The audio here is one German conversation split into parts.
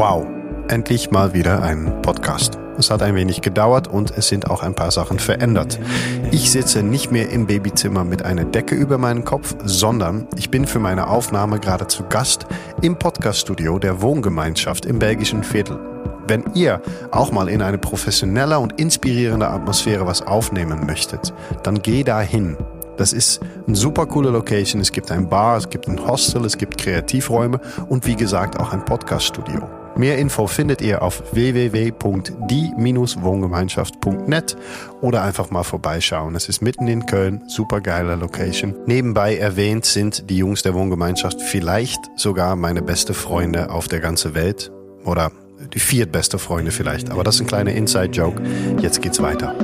Wow, endlich mal wieder ein Podcast. Es hat ein wenig gedauert und es sind auch ein paar Sachen verändert. Ich sitze nicht mehr im Babyzimmer mit einer Decke über meinen Kopf, sondern ich bin für meine Aufnahme gerade zu Gast im Podcaststudio der Wohngemeinschaft im belgischen Viertel. Wenn ihr auch mal in eine professionelle und inspirierende Atmosphäre was aufnehmen möchtet, dann geh da hin. Das ist eine super coole Location. Es gibt ein Bar, es gibt ein Hostel, es gibt Kreativräume und wie gesagt auch ein Podcaststudio. Mehr Info findet ihr auf www.die-wohngemeinschaft.net oder einfach mal vorbeischauen. Es ist mitten in Köln, super geile Location. Nebenbei erwähnt sind die Jungs der Wohngemeinschaft vielleicht sogar meine beste Freunde auf der ganzen Welt oder die viertbeste Freunde vielleicht. Aber das ist ein kleiner Inside-Joke. Jetzt geht's weiter.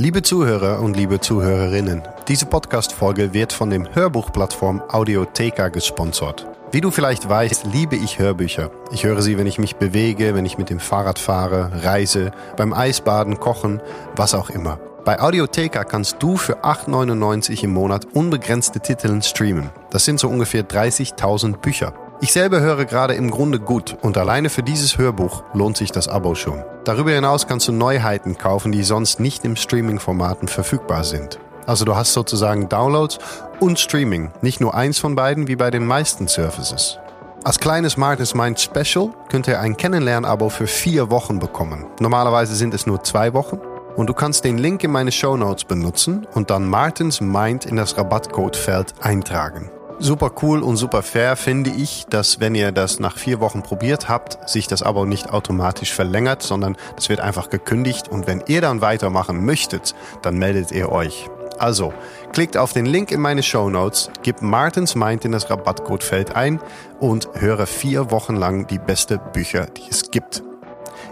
Liebe Zuhörer und liebe Zuhörerinnen, diese Podcast-Folge wird von dem Hörbuchplattform Audiotheka gesponsert. Wie du vielleicht weißt, liebe ich Hörbücher. Ich höre sie, wenn ich mich bewege, wenn ich mit dem Fahrrad fahre, reise, beim Eisbaden, kochen, was auch immer. Bei Audiotheka kannst du für 8,99 im Monat unbegrenzte Titel streamen. Das sind so ungefähr 30.000 Bücher. Ich selber höre gerade im Grunde gut und alleine für dieses Hörbuch lohnt sich das Abo schon. Darüber hinaus kannst du Neuheiten kaufen, die sonst nicht im Streaming-Formaten verfügbar sind. Also du hast sozusagen Downloads und Streaming, nicht nur eins von beiden wie bei den meisten Services. Als kleines Martins Mind Special könnt ihr ein Kennenlern-Abo für vier Wochen bekommen. Normalerweise sind es nur zwei Wochen. Und du kannst den Link in meine Show Notes benutzen und dann Martins Mind in das Rabattcodefeld eintragen. Super cool und super fair finde ich, dass wenn ihr das nach vier Wochen probiert habt, sich das Abo nicht automatisch verlängert, sondern das wird einfach gekündigt und wenn ihr dann weitermachen möchtet, dann meldet ihr euch. Also, klickt auf den Link in meine Show Notes, gebt Martins Mind in das Rabattcodefeld ein und höre vier Wochen lang die beste Bücher, die es gibt.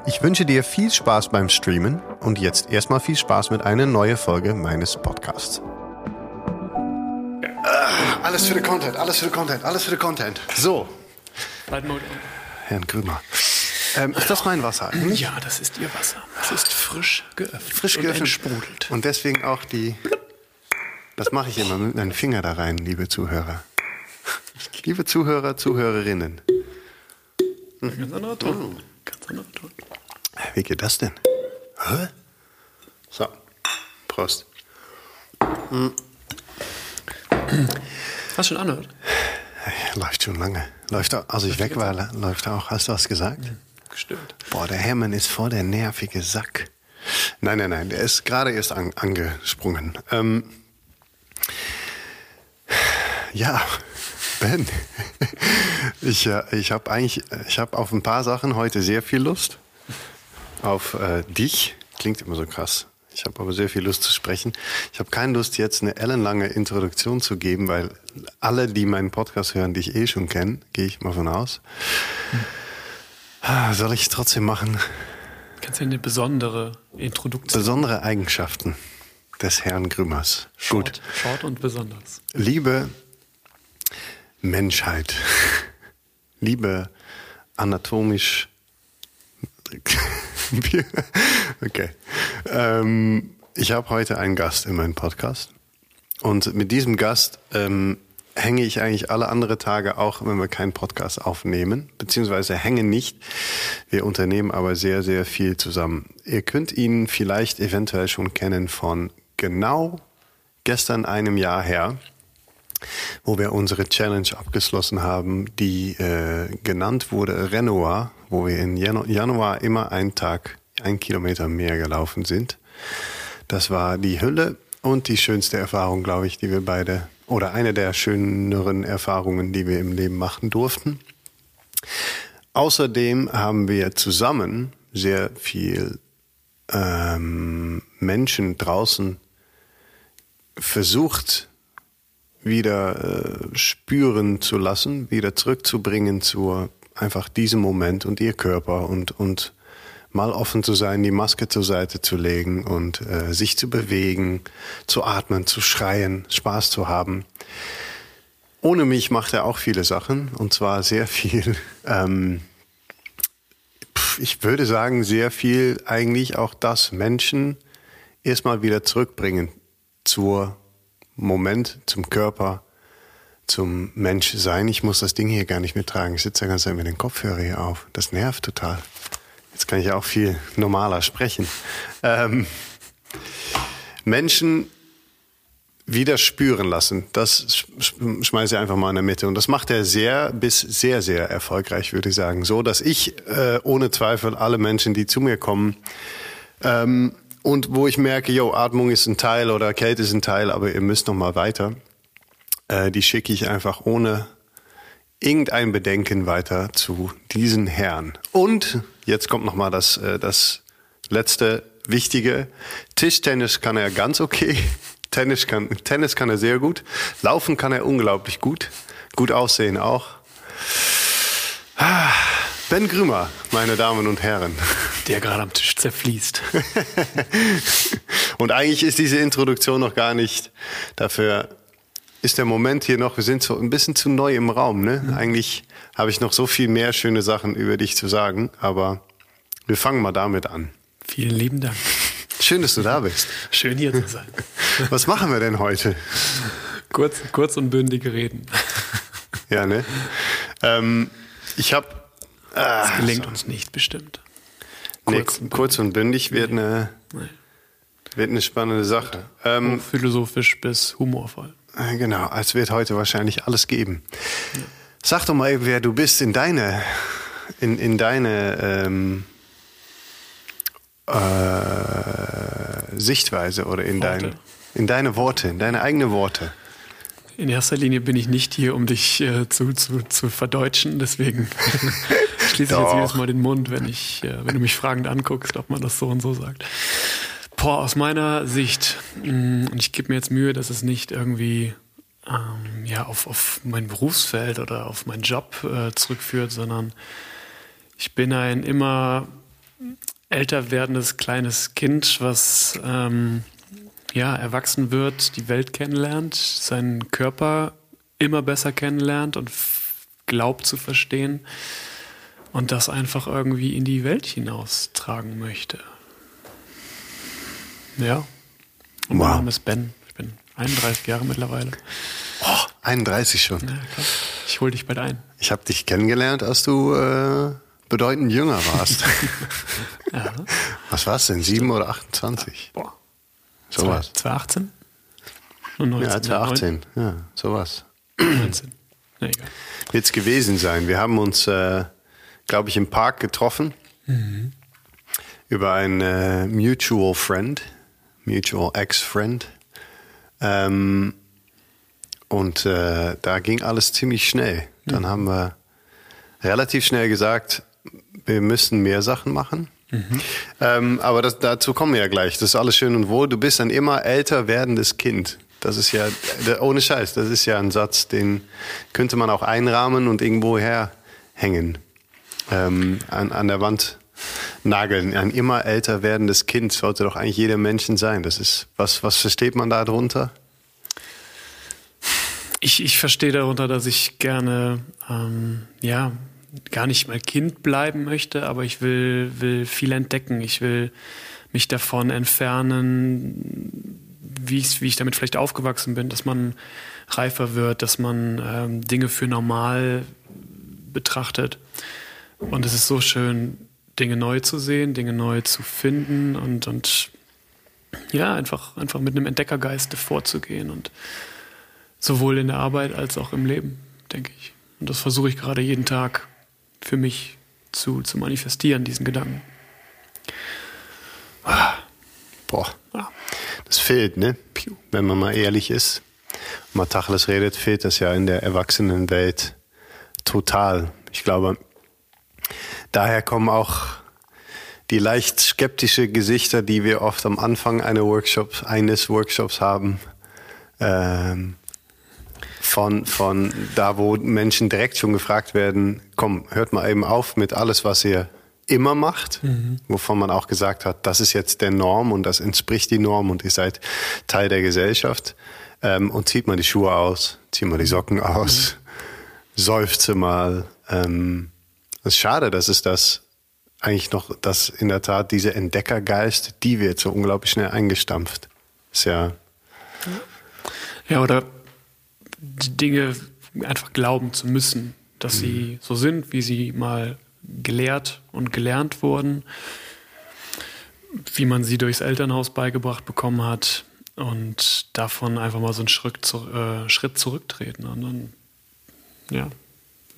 Ich wünsche dir viel Spaß beim Streamen und jetzt erstmal viel Spaß mit einer neuen Folge meines Podcasts. Alles für den Content, alles für den Content, alles für den Content. So. Herrn Krümer. Ähm, ist das mein Wasser eigentlich? Ja, das ist Ihr Wasser. Es ist frisch geöffnet. Frisch geöffnet. Und. Und deswegen auch die. Das mache ich immer mit meinem Finger da rein, liebe Zuhörer. Liebe Zuhörer, Zuhörerinnen. Ganz anderer Ton. Ganz anderer Ton. Wie geht das denn? Hä? So. Prost. Hast du schon anhört? Läuft schon lange. Läuft auch, als ich weg war, läuft auch. Hast du was gesagt? Gestimmt. Boah, der Hermann ist voll der nervige Sack. Nein, nein, nein, der ist gerade erst an, angesprungen. Ähm, ja, Ben, ich, äh, ich habe eigentlich, ich habe auf ein paar Sachen heute sehr viel Lust. Auf äh, dich, klingt immer so krass. Ich habe aber sehr viel Lust zu sprechen. Ich habe keine Lust, jetzt eine ellenlange Introduktion zu geben, weil alle, die meinen Podcast hören, dich eh schon kennen, gehe ich mal von aus. Ah, Soll ich trotzdem machen? Kannst du eine besondere Introduktion? Besondere Eigenschaften des Herrn Grümers. Gut. Short, short und besonders. Liebe Menschheit, liebe anatomisch. okay. Ähm, ich habe heute einen Gast in meinem Podcast. Und mit diesem Gast ähm, hänge ich eigentlich alle andere Tage auch, wenn wir keinen Podcast aufnehmen, beziehungsweise hänge nicht. Wir unternehmen aber sehr, sehr viel zusammen. Ihr könnt ihn vielleicht eventuell schon kennen von genau gestern einem Jahr her, wo wir unsere Challenge abgeschlossen haben, die äh, genannt wurde Renoir, wo wir in Janu Januar immer einen Tag, ein Kilometer mehr gelaufen sind. Das war die Hülle und die schönste Erfahrung, glaube ich, die wir beide, oder eine der schöneren Erfahrungen, die wir im Leben machen durften. Außerdem haben wir zusammen sehr viel ähm, Menschen draußen versucht, wieder äh, spüren zu lassen, wieder zurückzubringen zu einfach diesem Moment und ihr Körper und, und mal offen zu sein, die Maske zur Seite zu legen und äh, sich zu bewegen, zu atmen, zu schreien, Spaß zu haben. ohne mich macht er auch viele Sachen und zwar sehr viel. Ähm, ich würde sagen, sehr viel eigentlich auch das Menschen erstmal wieder zurückbringen zur Moment, zum Körper, zum Menschsein. Ich muss das Ding hier gar nicht mehr tragen. Ich sitze ja ganz mit den Kopfhörer hier auf. Das nervt total. Jetzt kann ich auch viel normaler sprechen. Ähm, Menschen wieder spüren lassen. Das schmeiße ich einfach mal in der Mitte. Und das macht er sehr bis sehr, sehr erfolgreich, würde ich sagen. So, dass ich äh, ohne Zweifel alle Menschen, die zu mir kommen, ähm, und wo ich merke, yo, Atmung ist ein Teil oder Kälte ist ein Teil, aber ihr müsst noch mal weiter, äh, die schicke ich einfach ohne irgendein Bedenken weiter zu diesen Herren. Und jetzt kommt noch mal das, äh, das letzte Wichtige. Tischtennis kann er ganz okay. Tennis kann, Tennis kann er sehr gut. Laufen kann er unglaublich gut. Gut aussehen auch. Ben Grümer, meine Damen und Herren. Der gerade am Tisch zerfließt. und eigentlich ist diese Introduktion noch gar nicht dafür ist der Moment hier noch, wir sind so ein bisschen zu neu im Raum. Ne? Mhm. Eigentlich habe ich noch so viel mehr schöne Sachen über dich zu sagen, aber wir fangen mal damit an. Vielen lieben Dank. Schön, dass du da bist. Schön hier zu sein. Was machen wir denn heute? Kurz, kurz und bündige reden. Ja, ne? Ähm, ich habe. Ah, das gelingt so. uns nicht bestimmt. Kurz, nee, und, kurz und bündig wird, nee. eine, wird eine spannende Sache. Ähm, philosophisch bis humorvoll. Äh, genau, es wird heute wahrscheinlich alles geben. Ja. Sag doch mal, wer du bist in deine, in, in deine ähm, äh, Sichtweise oder in, dein, in deine Worte, in deine eigenen Worte. In erster Linie bin ich nicht hier, um dich äh, zu, zu, zu verdeutschen, deswegen schließe ich jetzt jedes Mal den Mund, wenn, ich, äh, wenn du mich fragend anguckst, ob man das so und so sagt. Boah, aus meiner Sicht, mh, mm, und ich gebe mir jetzt Mühe, dass es nicht irgendwie ähm, ja, auf, auf mein Berufsfeld oder auf meinen Job äh, zurückführt, sondern ich bin ein immer älter werdendes kleines Kind, was ähm, ja, erwachsen wird, die Welt kennenlernt, seinen Körper immer besser kennenlernt und glaubt zu verstehen und das einfach irgendwie in die Welt hinaustragen möchte. Ja. Und wow. mein Name ist Ben. Ich bin 31 Jahre mittlerweile. Oh, 31 schon. Ja, klar. Ich hol dich bald ein. Ich habe dich kennengelernt, als du äh, bedeutend jünger warst. ja. Was warst du denn? 7 oder 28? Boah. Sowas. 2018? 19, ja, 2018. Ja, sowas. 19. Ja, egal. Wird es gewesen sein. Wir haben uns, äh, glaube ich, im Park getroffen. Mhm. Über einen äh, Mutual Friend. Mutual Ex-Friend. Ähm, und äh, da ging alles ziemlich schnell. Dann mhm. haben wir relativ schnell gesagt, wir müssen mehr Sachen machen. Mhm. Ähm, aber das, dazu kommen wir ja gleich. Das ist alles schön und wohl. Du bist ein immer älter werdendes Kind. Das ist ja, ohne Scheiß, das ist ja ein Satz, den könnte man auch einrahmen und irgendwo herhängen. Ähm, an, an der Wand nageln. Ein immer älter werdendes Kind sollte doch eigentlich jeder Menschen sein. Das ist, was, was versteht man da drunter? Ich, ich verstehe darunter, dass ich gerne, ähm, ja, gar nicht mal Kind bleiben möchte, aber ich will, will viel entdecken. Ich will mich davon entfernen, wie ich, wie ich damit vielleicht aufgewachsen bin, dass man reifer wird, dass man ähm, Dinge für normal betrachtet. Und es ist so schön, Dinge neu zu sehen, Dinge neu zu finden und, und ja, einfach, einfach mit einem Entdeckergeist vorzugehen und sowohl in der Arbeit als auch im Leben, denke ich. Und das versuche ich gerade jeden Tag für mich zu, zu manifestieren, diesen Gedanken. Ah. Boah. Ah. Das fehlt, ne? Wenn man mal ehrlich ist. Mal Tacheles redet, fehlt das ja in der Erwachsenenwelt total. Ich glaube, daher kommen auch die leicht skeptische Gesichter, die wir oft am Anfang einer Workshop, eines Workshops haben. Ähm, von, von da, wo Menschen direkt schon gefragt werden, komm, hört mal eben auf mit alles, was ihr immer macht, mhm. wovon man auch gesagt hat, das ist jetzt der Norm und das entspricht die Norm und ihr seid Teil der Gesellschaft. ähm, und zieht mal die Schuhe aus, zieht mal die Socken aus, mhm. seufze mal. Ähm, es ist schade, dass es das eigentlich noch, dass in der Tat diese Entdeckergeist, die wird so unglaublich schnell eingestampft. Ist ja. Ja, oder die Dinge einfach glauben zu müssen, dass mhm. sie so sind, wie sie mal gelehrt und gelernt wurden, wie man sie durchs Elternhaus beigebracht bekommen hat und davon einfach mal so einen Schritt, zu, äh, Schritt zurücktreten und dann ja,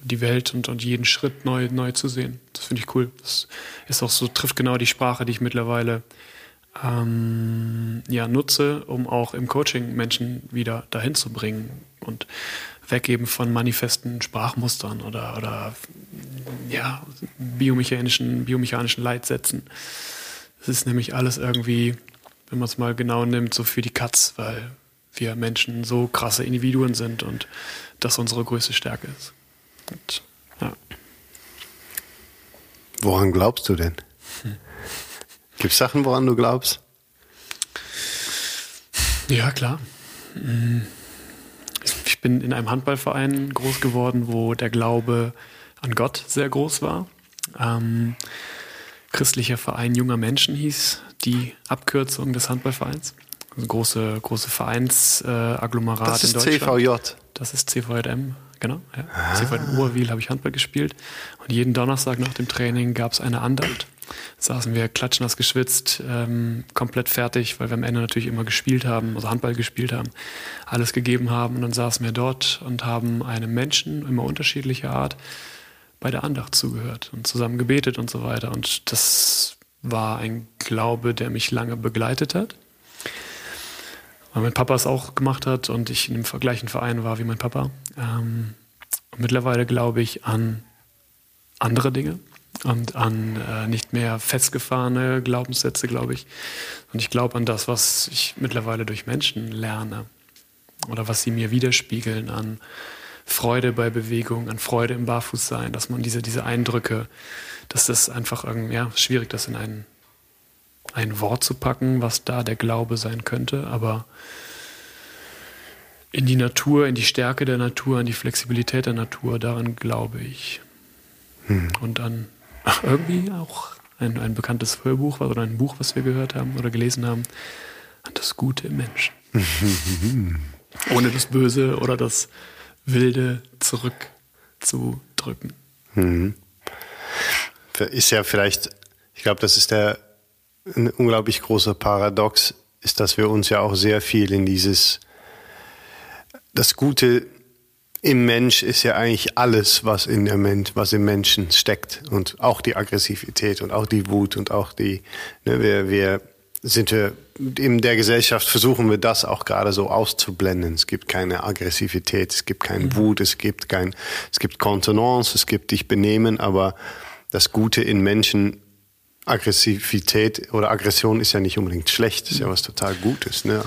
die Welt und, und jeden Schritt neu, neu zu sehen. Das finde ich cool. Das ist auch so, trifft genau die Sprache, die ich mittlerweile ähm, ja, nutze, um auch im Coaching Menschen wieder dahin zu bringen und weggeben von manifesten Sprachmustern oder, oder ja, biomechanischen, biomechanischen Leitsätzen. Das ist nämlich alles irgendwie, wenn man es mal genau nimmt, so für die Katz, weil wir Menschen so krasse Individuen sind und das unsere größte Stärke ist. Und, ja. Woran glaubst du denn? Hm. Gibt es Sachen, woran du glaubst? Ja, klar. Hm. Ich bin in einem Handballverein groß geworden, wo der Glaube an Gott sehr groß war. Ähm, Christlicher Verein junger Menschen hieß die Abkürzung des Handballvereins. Also große, große Vereinsagglomerat äh, das ist in Deutschland. CVJ. Das ist CVJM, genau. Ja. Ah. CVJM Urwil habe ich Handball gespielt. Und jeden Donnerstag nach dem Training gab es eine Andacht saßen wir klatschnass geschwitzt, ähm, komplett fertig, weil wir am Ende natürlich immer gespielt haben, also Handball gespielt haben, alles gegeben haben und dann saßen wir dort und haben einem Menschen immer unterschiedlicher Art bei der Andacht zugehört und zusammen gebetet und so weiter. Und das war ein Glaube, der mich lange begleitet hat. Weil mein Papa es auch gemacht hat und ich in dem gleichen Verein war wie mein Papa. Ähm, mittlerweile glaube ich an andere Dinge und an äh, nicht mehr festgefahrene Glaubenssätze, glaube ich. Und ich glaube an das, was ich mittlerweile durch Menschen lerne oder was sie mir widerspiegeln an Freude bei Bewegung, an Freude im Barfußsein, dass man diese, diese Eindrücke, dass das einfach irgendwie, ja, schwierig, das in ein, ein Wort zu packen, was da der Glaube sein könnte, aber in die Natur, in die Stärke der Natur, an die Flexibilität der Natur, daran glaube ich. Hm. Und an irgendwie auch ein, ein bekanntes Hörbuch oder ein Buch, was wir gehört haben oder gelesen haben, das Gute im Menschen. Ohne das Böse oder das Wilde zurückzudrücken. Mhm. Ist ja vielleicht, ich glaube, das ist der ein unglaublich großer Paradox, ist, dass wir uns ja auch sehr viel in dieses das Gute im Mensch ist ja eigentlich alles, was in der Mensch, was im Menschen steckt und auch die Aggressivität und auch die Wut und auch die, ne, wir, wir sind wir in der Gesellschaft versuchen wir das auch gerade so auszublenden. Es gibt keine Aggressivität, es gibt keine mhm. Wut, es gibt kein, es gibt Kontenance, es gibt dich benehmen, aber das Gute in Menschen Aggressivität oder Aggression ist ja nicht unbedingt schlecht, ist ja was total Gutes. Ne?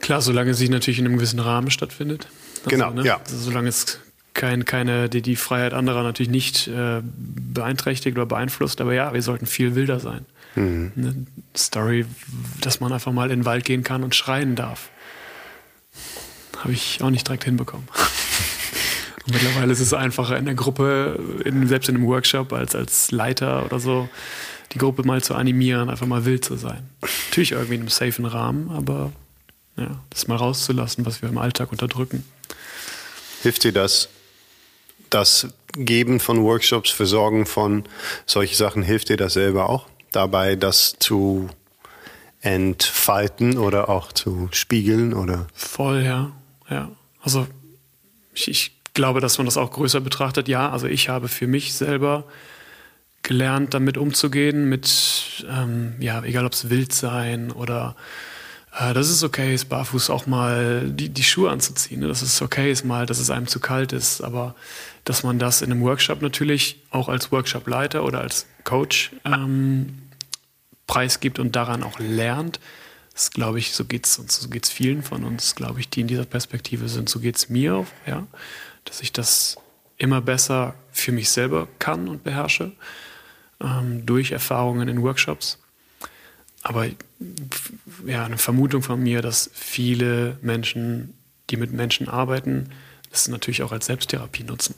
Klar, solange sie natürlich in einem gewissen Rahmen stattfindet. Also, genau, ne? ja. Also, solange es kein, keine, die, die Freiheit anderer natürlich nicht äh, beeinträchtigt oder beeinflusst, aber ja, wir sollten viel wilder sein. Mhm. Eine Story, dass man einfach mal in den Wald gehen kann und schreien darf. Habe ich auch nicht direkt hinbekommen. und mittlerweile ist es einfacher in der Gruppe, in, selbst in einem Workshop als als Leiter oder so, die Gruppe mal zu animieren, einfach mal wild zu sein. Natürlich irgendwie in einem safen Rahmen, aber ja, das mal rauszulassen, was wir im Alltag unterdrücken. Hilft dir das, das Geben von Workshops, Versorgen von solchen Sachen, hilft dir das selber auch dabei, das zu entfalten oder auch zu spiegeln oder? Voll, ja, ja. Also ich, ich glaube, dass man das auch größer betrachtet. Ja, also ich habe für mich selber gelernt, damit umzugehen, mit, ähm, ja, egal ob es wild sein oder äh, dass es okay ist, barfuß auch mal die, die Schuhe anzuziehen. Ne? Dass es okay ist mal, dass es einem zu kalt ist. Aber dass man das in einem Workshop natürlich auch als Workshopleiter oder als Coach ähm, preisgibt und daran auch lernt, das glaube ich, so geht es uns, so geht es vielen von uns, glaube ich, die in dieser Perspektive sind. So geht es mir ja, dass ich das immer besser für mich selber kann und beherrsche ähm, durch Erfahrungen in Workshops. Aber ja, eine Vermutung von mir, dass viele Menschen die mit Menschen arbeiten, das natürlich auch als Selbsttherapie nutzen.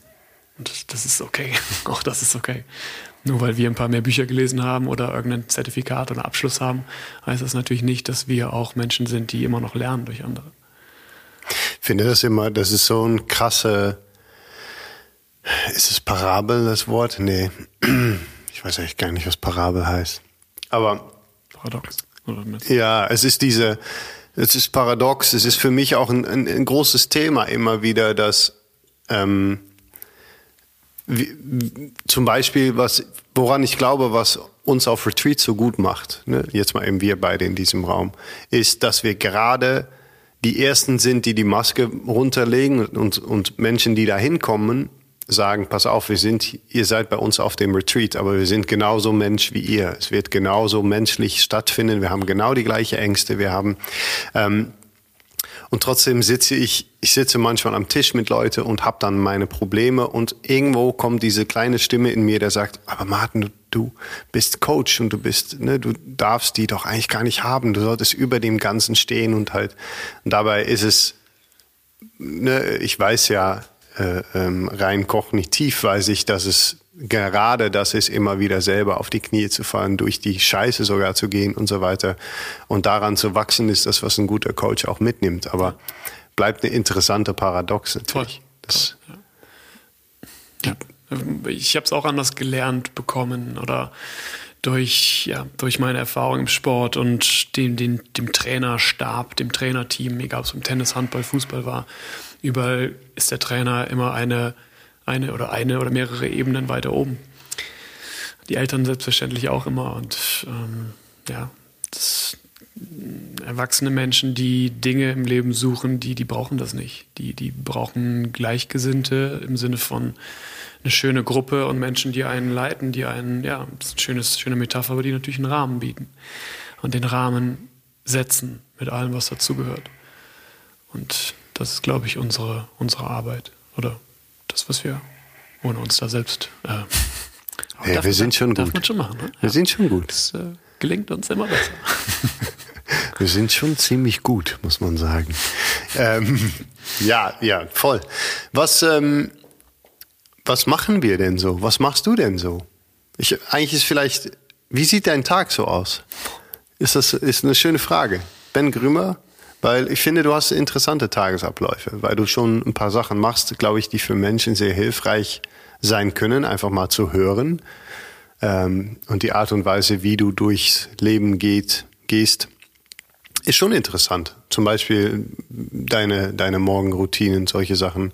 Und das, ist okay. auch das ist okay. Nur weil wir ein paar mehr Bücher gelesen haben oder irgendein Zertifikat oder Abschluss haben, heißt das natürlich nicht, dass wir auch Menschen sind, die immer noch lernen durch andere. Ich finde das immer, das ist so ein krasse, ist es Parabel das Wort? Nee, ich weiß eigentlich gar nicht, was Parabel heißt. Aber Paradox. Ja, es ist diese, es ist paradox. Es ist für mich auch ein, ein, ein großes Thema immer wieder, dass ähm, wie, zum Beispiel, was, woran ich glaube, was uns auf Retreat so gut macht, ne, jetzt mal eben wir beide in diesem Raum, ist, dass wir gerade die Ersten sind, die die Maske runterlegen und, und Menschen, die da hinkommen, sagen, pass auf, wir sind, ihr seid bei uns auf dem Retreat, aber wir sind genauso Mensch wie ihr. Es wird genauso menschlich stattfinden. Wir haben genau die gleiche Ängste. Wir haben, ähm, und trotzdem sitze ich, ich sitze manchmal am Tisch mit Leuten und habe dann meine Probleme und irgendwo kommt diese kleine Stimme in mir, der sagt, aber Martin, du, du bist Coach und du bist, ne, du darfst die doch eigentlich gar nicht haben. Du solltest über dem Ganzen stehen und halt, und dabei ist es, ne, ich weiß ja, rein kognitiv weiß ich, dass es gerade das ist, immer wieder selber auf die Knie zu fallen, durch die Scheiße sogar zu gehen und so weiter. Und daran zu wachsen, ist das, was ein guter Coach auch mitnimmt. Aber bleibt eine interessante Paradox natürlich. Toll. Ja. Ich habe es auch anders gelernt bekommen oder durch, ja, durch meine Erfahrung im Sport und dem, dem, dem Trainerstab, dem Trainerteam, egal ob es im Tennis, Handball, Fußball war, Überall ist der Trainer immer eine, eine oder eine oder mehrere Ebenen weiter oben. Die Eltern selbstverständlich auch immer. Und ähm, ja, das, erwachsene Menschen, die Dinge im Leben suchen, die, die brauchen das nicht. Die, die brauchen Gleichgesinnte im Sinne von eine schöne Gruppe und Menschen, die einen leiten, die einen, ja, das ist eine schönes, schöne Metapher, aber die natürlich einen Rahmen bieten und den Rahmen setzen mit allem, was dazugehört. Und das ist, glaube ich, unsere, unsere Arbeit oder das, was wir ohne uns da selbst. Äh, ja, wir sind schon darf gut. Man schon machen, ne? Wir ja. sind schon gut. Das äh, gelingt uns immer besser. wir sind schon ziemlich gut, muss man sagen. ähm, ja, ja, voll. Was, ähm, was machen wir denn so? Was machst du denn so? Ich, eigentlich ist vielleicht, wie sieht dein Tag so aus? Ist das ist eine schöne Frage. Ben Grümer, weil ich finde, du hast interessante Tagesabläufe, weil du schon ein paar Sachen machst, glaube ich, die für Menschen sehr hilfreich sein können, einfach mal zu hören. Ähm, und die Art und Weise, wie du durchs Leben geht, gehst, ist schon interessant. Zum Beispiel deine, deine Morgenroutinen, solche Sachen.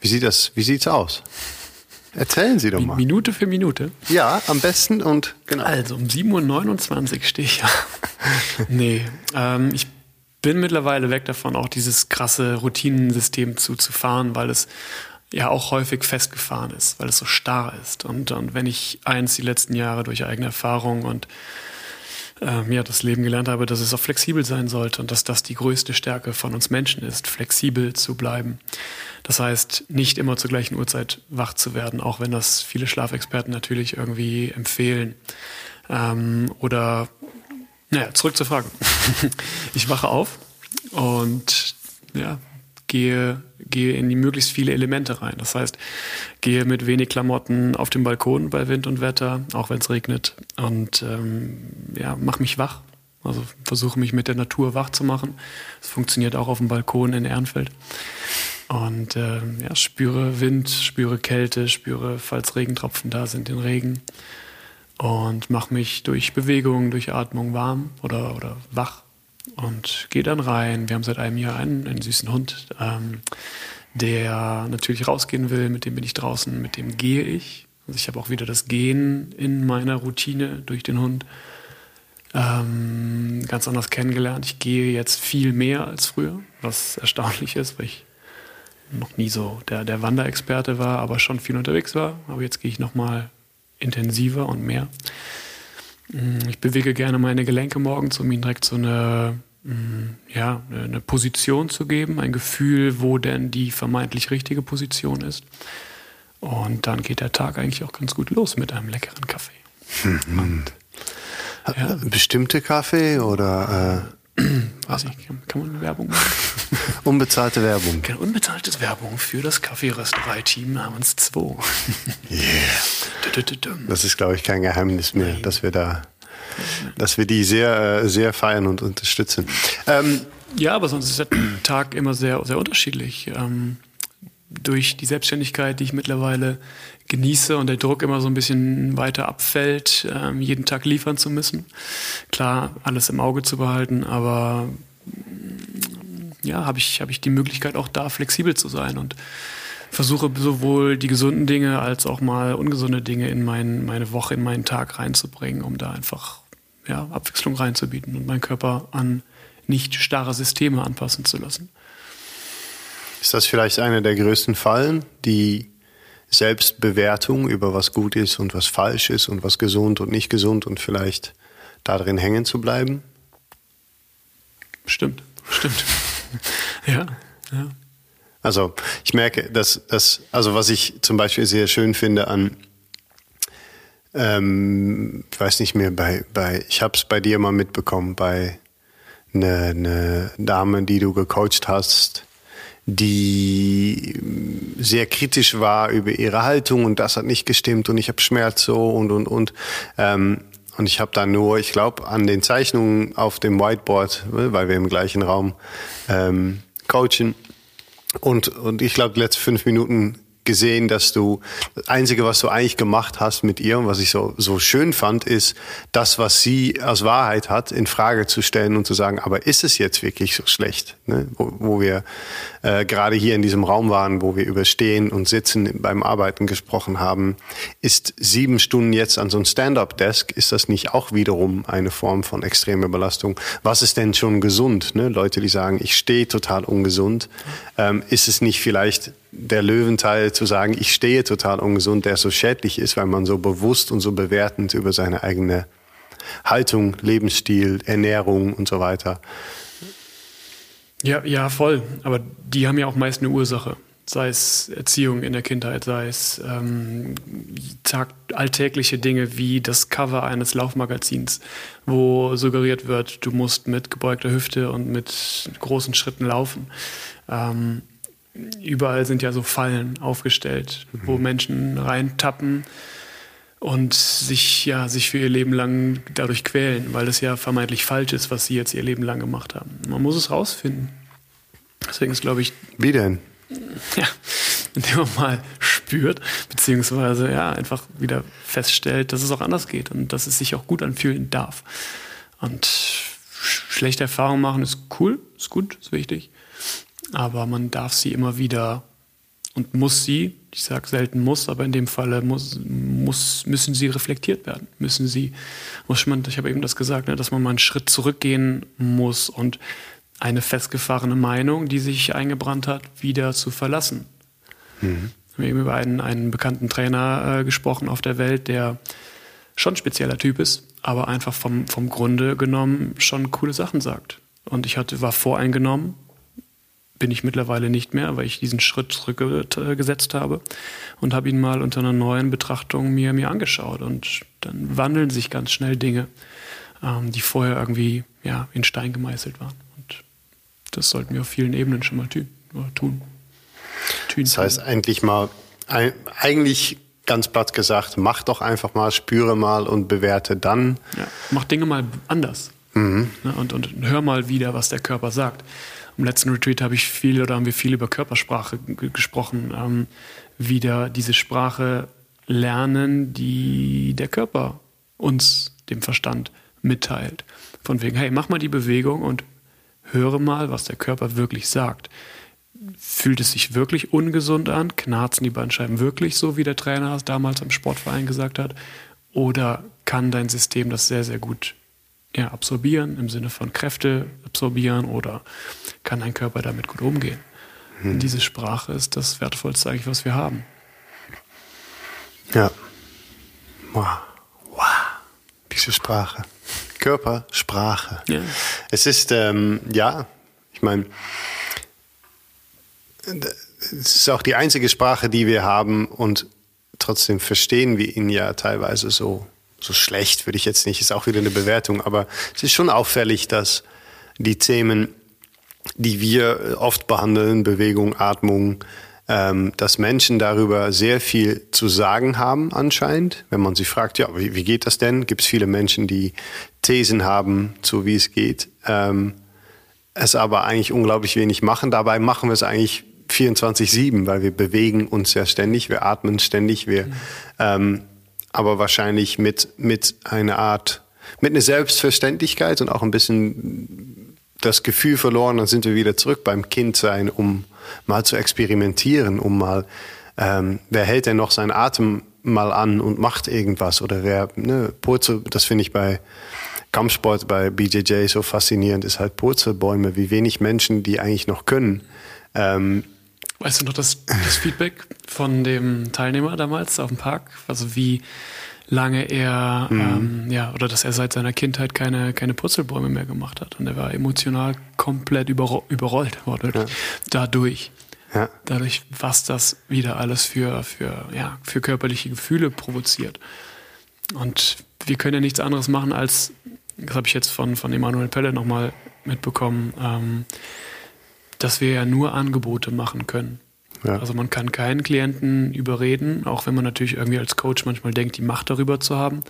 Wie sieht das, wie sieht's aus? Erzählen Sie doch mal. Minute für Minute. Ja, am besten und genau. Also um 7.29 Uhr stehe ich ja. nee, ähm, ich bin mittlerweile weg davon, auch dieses krasse Routinensystem zu, zu fahren, weil es ja auch häufig festgefahren ist, weil es so starr ist. Und, und wenn ich eins die letzten Jahre durch eigene Erfahrung und ähm, ja, das Leben gelernt habe, dass es auch flexibel sein sollte und dass das die größte Stärke von uns Menschen ist, flexibel zu bleiben. Das heißt, nicht immer zur gleichen Uhrzeit wach zu werden, auch wenn das viele Schlafexperten natürlich irgendwie empfehlen. Ähm, oder naja, zurück zur Frage. Ich wache auf und ja, gehe, gehe in die möglichst viele Elemente rein. Das heißt, gehe mit wenig Klamotten auf dem Balkon bei Wind und Wetter, auch wenn es regnet, und ähm, ja, mach mich wach. Also versuche mich mit der Natur wach zu machen. Es funktioniert auch auf dem Balkon in Ehrenfeld. Und äh, ja, spüre Wind, spüre Kälte, spüre, falls Regentropfen da sind, den Regen und mache mich durch Bewegung, durch Atmung warm oder, oder wach und gehe dann rein. Wir haben seit einem Jahr einen, einen süßen Hund, ähm, der natürlich rausgehen will, mit dem bin ich draußen, mit dem gehe ich. Also ich habe auch wieder das Gehen in meiner Routine durch den Hund ähm, ganz anders kennengelernt. Ich gehe jetzt viel mehr als früher, was erstaunlich ist, weil ich noch nie so der, der Wanderexperte war, aber schon viel unterwegs war. Aber jetzt gehe ich nochmal intensiver und mehr. Mm, ich bewege gerne meine Gelenke morgens, um ihnen direkt so eine, mm, ja, eine Position zu geben, ein Gefühl, wo denn die vermeintlich richtige Position ist. Und dann geht der Tag eigentlich auch ganz gut los mit einem leckeren Kaffee. Mhm. Und, ja. Bestimmte Kaffee oder? Weiß ich, kann man Werbung machen? Unbezahlte Werbung. Unbezahlte Werbung für das Kaffeerösterei-Team namens 2. Yeah. Das ist, glaube ich, kein Geheimnis mehr, Nein. dass wir da, dass wir die sehr, äh, sehr feiern und unterstützen. Ähm, ja, aber sonst ist der Tag immer sehr, sehr unterschiedlich. Ähm, durch die Selbstständigkeit, die ich mittlerweile genieße und der Druck immer so ein bisschen weiter abfällt, ähm, jeden Tag liefern zu müssen. Klar, alles im Auge zu behalten, aber ja, habe ich, hab ich die Möglichkeit auch da flexibel zu sein und versuche sowohl die gesunden Dinge als auch mal ungesunde Dinge in mein, meine Woche, in meinen Tag reinzubringen, um da einfach ja, Abwechslung reinzubieten und meinen Körper an nicht starre Systeme anpassen zu lassen. Ist das vielleicht eine der größten Fallen, die Selbstbewertung über was gut ist und was falsch ist und was gesund und nicht gesund und vielleicht darin hängen zu bleiben? Stimmt, stimmt. ja, ja. Also ich merke, dass das, also was ich zum Beispiel sehr schön finde an, ähm, ich weiß nicht mehr, bei, bei ich habe es bei dir mal mitbekommen, bei einer eine Dame, die du gecoacht hast, die sehr kritisch war über ihre Haltung und das hat nicht gestimmt und ich habe Schmerz so und und und. Ähm, und ich habe dann nur, ich glaube, an den Zeichnungen auf dem Whiteboard, weil wir im gleichen Raum ähm, coachen. Und, und ich glaube, die letzten fünf Minuten gesehen, dass du das Einzige, was du eigentlich gemacht hast mit ihr und was ich so, so schön fand, ist, das, was sie als Wahrheit hat, in Frage zu stellen und zu sagen, aber ist es jetzt wirklich so schlecht? Ne? Wo, wo wir äh, gerade hier in diesem Raum waren, wo wir über Stehen und Sitzen beim Arbeiten gesprochen haben, ist sieben Stunden jetzt an so einem Stand-up-Desk, ist das nicht auch wiederum eine Form von extremer Belastung? Was ist denn schon gesund? Ne? Leute, die sagen, ich stehe total ungesund, ähm, ist es nicht vielleicht der Löwenteil zu sagen, ich stehe total ungesund, der so schädlich ist, weil man so bewusst und so bewertend über seine eigene Haltung, Lebensstil, Ernährung und so weiter. Ja, ja, voll. Aber die haben ja auch meist eine Ursache. Sei es Erziehung in der Kindheit, sei es ähm, alltägliche Dinge wie das Cover eines Laufmagazins, wo suggeriert wird, du musst mit gebeugter Hüfte und mit großen Schritten laufen. Ähm, überall sind ja so Fallen aufgestellt, mhm. wo Menschen reintappen und sich ja sich für ihr Leben lang dadurch quälen, weil es ja vermeintlich falsch ist, was sie jetzt ihr Leben lang gemacht haben. Man muss es rausfinden. Deswegen ist, glaube ich. Wie denn? Ja, indem man mal spürt, beziehungsweise ja, einfach wieder feststellt, dass es auch anders geht und dass es sich auch gut anfühlen darf. Und schlechte Erfahrungen machen ist cool, ist gut, ist wichtig aber man darf sie immer wieder und muss sie, ich sage selten muss, aber in dem Falle muss, muss, müssen sie reflektiert werden. Müssen sie, muss man, ich habe eben das gesagt, ne, dass man mal einen Schritt zurückgehen muss und eine festgefahrene Meinung, die sich eingebrannt hat, wieder zu verlassen. Mhm. Wir haben eben über einen, einen bekannten Trainer äh, gesprochen auf der Welt, der schon ein spezieller Typ ist, aber einfach vom, vom Grunde genommen schon coole Sachen sagt. Und ich hatte, war voreingenommen, bin ich mittlerweile nicht mehr, weil ich diesen Schritt zurückgesetzt habe und habe ihn mal unter einer neuen Betrachtung mir, mir angeschaut. Und dann wandeln sich ganz schnell Dinge, ähm, die vorher irgendwie ja, in Stein gemeißelt waren. Und das sollten wir auf vielen Ebenen schon mal tun. tun. Das heißt eigentlich mal, eigentlich ganz platt gesagt, mach doch einfach mal, spüre mal und bewerte dann. Ja, mach Dinge mal anders. Mhm. Ne, und, und hör mal wieder, was der Körper sagt. Im letzten Retreat habe ich viel oder haben wir viel über Körpersprache gesprochen. Ähm, wieder diese Sprache lernen, die der Körper uns, dem Verstand, mitteilt. Von wegen, hey, mach mal die Bewegung und höre mal, was der Körper wirklich sagt. Fühlt es sich wirklich ungesund an? Knarzen die Bandscheiben wirklich so, wie der Trainer es damals am Sportverein gesagt hat? Oder kann dein System das sehr, sehr gut ja, absorbieren, im Sinne von Kräfte absorbieren oder kann dein Körper damit gut umgehen. Hm. Diese Sprache ist das Wertvollste eigentlich, was wir haben. Ja. Wow. wow. Diese Sprache. Körpersprache. Ja. Es ist, ähm, ja, ich meine, es ist auch die einzige Sprache, die wir haben und trotzdem verstehen wir ihn ja teilweise so so schlecht würde ich jetzt nicht, ist auch wieder eine Bewertung, aber es ist schon auffällig, dass die Themen, die wir oft behandeln, Bewegung, Atmung, ähm, dass Menschen darüber sehr viel zu sagen haben anscheinend. Wenn man sie fragt, ja, wie, wie geht das denn? Gibt es viele Menschen, die Thesen haben, zu wie es geht, ähm, es aber eigentlich unglaublich wenig machen. Dabei machen wir es eigentlich 24-7, weil wir bewegen uns ja ständig, wir atmen ständig, wir, mhm. ähm, aber wahrscheinlich mit, mit einer Art, mit einer Selbstverständlichkeit und auch ein bisschen das Gefühl verloren, dann sind wir wieder zurück beim Kindsein, um mal zu experimentieren, um mal, ähm, wer hält denn noch seinen Atem mal an und macht irgendwas oder wer, ne, Purzel, das finde ich bei Kampfsport, bei BJJ so faszinierend, ist halt Purzelbäume, wie wenig Menschen die eigentlich noch können. Ähm, Weißt du noch das, das Feedback von dem Teilnehmer damals auf dem Park? Also wie lange er, mhm. ähm, ja, oder dass er seit seiner Kindheit keine, keine Purzelbäume mehr gemacht hat. Und er war emotional komplett überro überrollt ja. dadurch. Ja. Dadurch, was das wieder alles für, für, ja, für körperliche Gefühle provoziert. Und wir können ja nichts anderes machen, als, das habe ich jetzt von, von Emanuel Pelle nochmal mitbekommen, ähm, dass wir ja nur Angebote machen können. Ja. Also man kann keinen Klienten überreden, auch wenn man natürlich irgendwie als Coach manchmal denkt, die Macht darüber zu haben.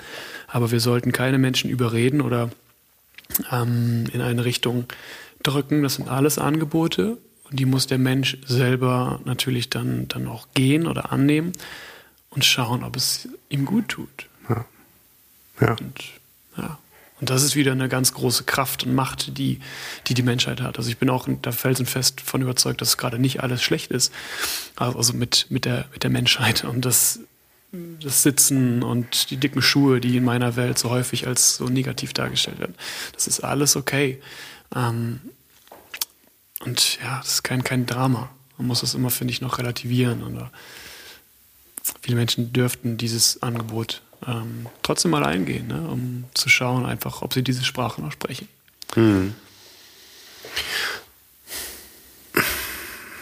Aber wir sollten keine Menschen überreden oder ähm, in eine Richtung drücken. Das sind alles Angebote und die muss der Mensch selber natürlich dann, dann auch gehen oder annehmen und schauen, ob es ihm gut tut. Ja. ja. Und, ja. Und das ist wieder eine ganz große Kraft und Macht, die die, die Menschheit hat. Also ich bin auch da felsenfest von überzeugt, dass gerade nicht alles schlecht ist. Also mit, mit, der, mit der Menschheit. Und das, das Sitzen und die dicken Schuhe, die in meiner Welt so häufig als so negativ dargestellt werden. Das ist alles okay. Ähm, und ja, das ist kein, kein Drama. Man muss das immer, finde ich, noch relativieren. Oder viele Menschen dürften dieses Angebot ähm, trotzdem mal eingehen, ne? um zu schauen, einfach, ob sie diese Sprache noch sprechen. Hm.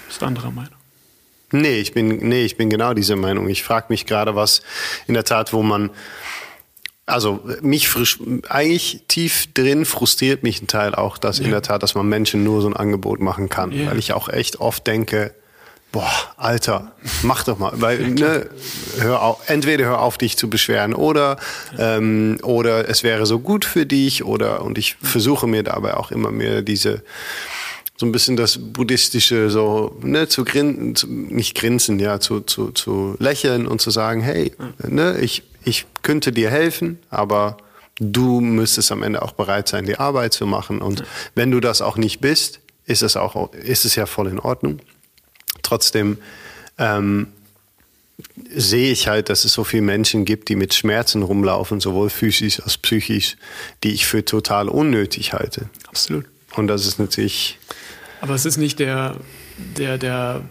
Ist andere Meinung. Nee, ich bin, nee, ich bin genau dieser Meinung. Ich frage mich gerade, was in der Tat, wo man, also mich frisch, eigentlich tief drin frustriert mich ein Teil auch, dass ja. in der Tat, dass man Menschen nur so ein Angebot machen kann. Ja. Weil ich auch echt oft denke, boah, Alter, mach doch mal. Weil, ne, hör auf, entweder hör auf, dich zu beschweren oder, ähm, oder es wäre so gut für dich oder, und ich versuche mir dabei auch immer mehr diese, so ein bisschen das buddhistische, so, ne, zu grinsen, zu, nicht grinsen, ja, zu, zu, zu lächeln und zu sagen, hey, ne, ich, ich könnte dir helfen, aber du müsstest am Ende auch bereit sein, die Arbeit zu machen. Und wenn du das auch nicht bist, ist es auch, ist es ja voll in Ordnung trotzdem ähm, sehe ich halt, dass es so viele Menschen gibt, die mit Schmerzen rumlaufen, sowohl physisch als psychisch, die ich für total unnötig halte. Absolut. Und das ist natürlich. Aber es ist nicht der, der, der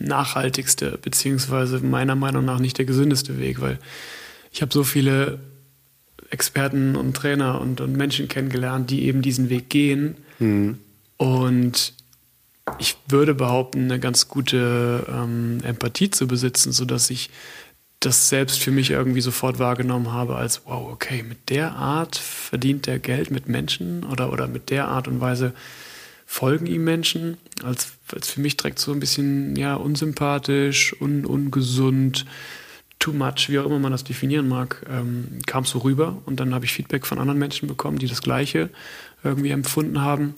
nachhaltigste, beziehungsweise meiner Meinung nach nicht der gesündeste Weg, weil ich habe so viele Experten und Trainer und, und Menschen kennengelernt, die eben diesen Weg gehen. Mhm. Und ich würde behaupten, eine ganz gute ähm, Empathie zu besitzen, sodass ich das selbst für mich irgendwie sofort wahrgenommen habe als, wow, okay, mit der Art verdient der Geld mit Menschen oder, oder mit der Art und Weise folgen ihm Menschen, als, als für mich direkt so ein bisschen ja, unsympathisch, un, ungesund, too much, wie auch immer man das definieren mag, ähm, kam so rüber und dann habe ich Feedback von anderen Menschen bekommen, die das Gleiche irgendwie empfunden haben.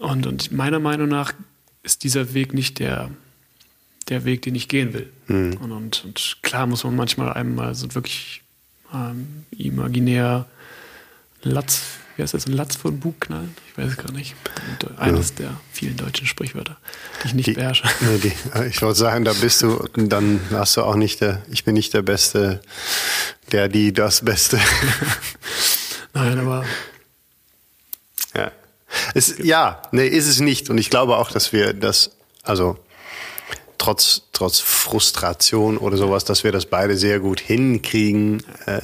Und, und meiner Meinung nach ist dieser Weg nicht der, der Weg, den ich gehen will. Mhm. Und, und, und, klar muss man manchmal einem mal so wirklich ähm, imaginär Latz, wie heißt das, ein Latz vor den Bug knallen? Ich weiß es gar nicht. Eines ja. der vielen deutschen Sprichwörter, die ich nicht die, beherrsche. Nee, die, ich wollte sagen, da bist du, dann hast du auch nicht der, ich bin nicht der Beste, der, die, das Beste. Nein, aber es, ja, nee, ist es nicht. Und ich glaube auch, dass wir das, also trotz, trotz Frustration oder sowas, dass wir das beide sehr gut hinkriegen, äh,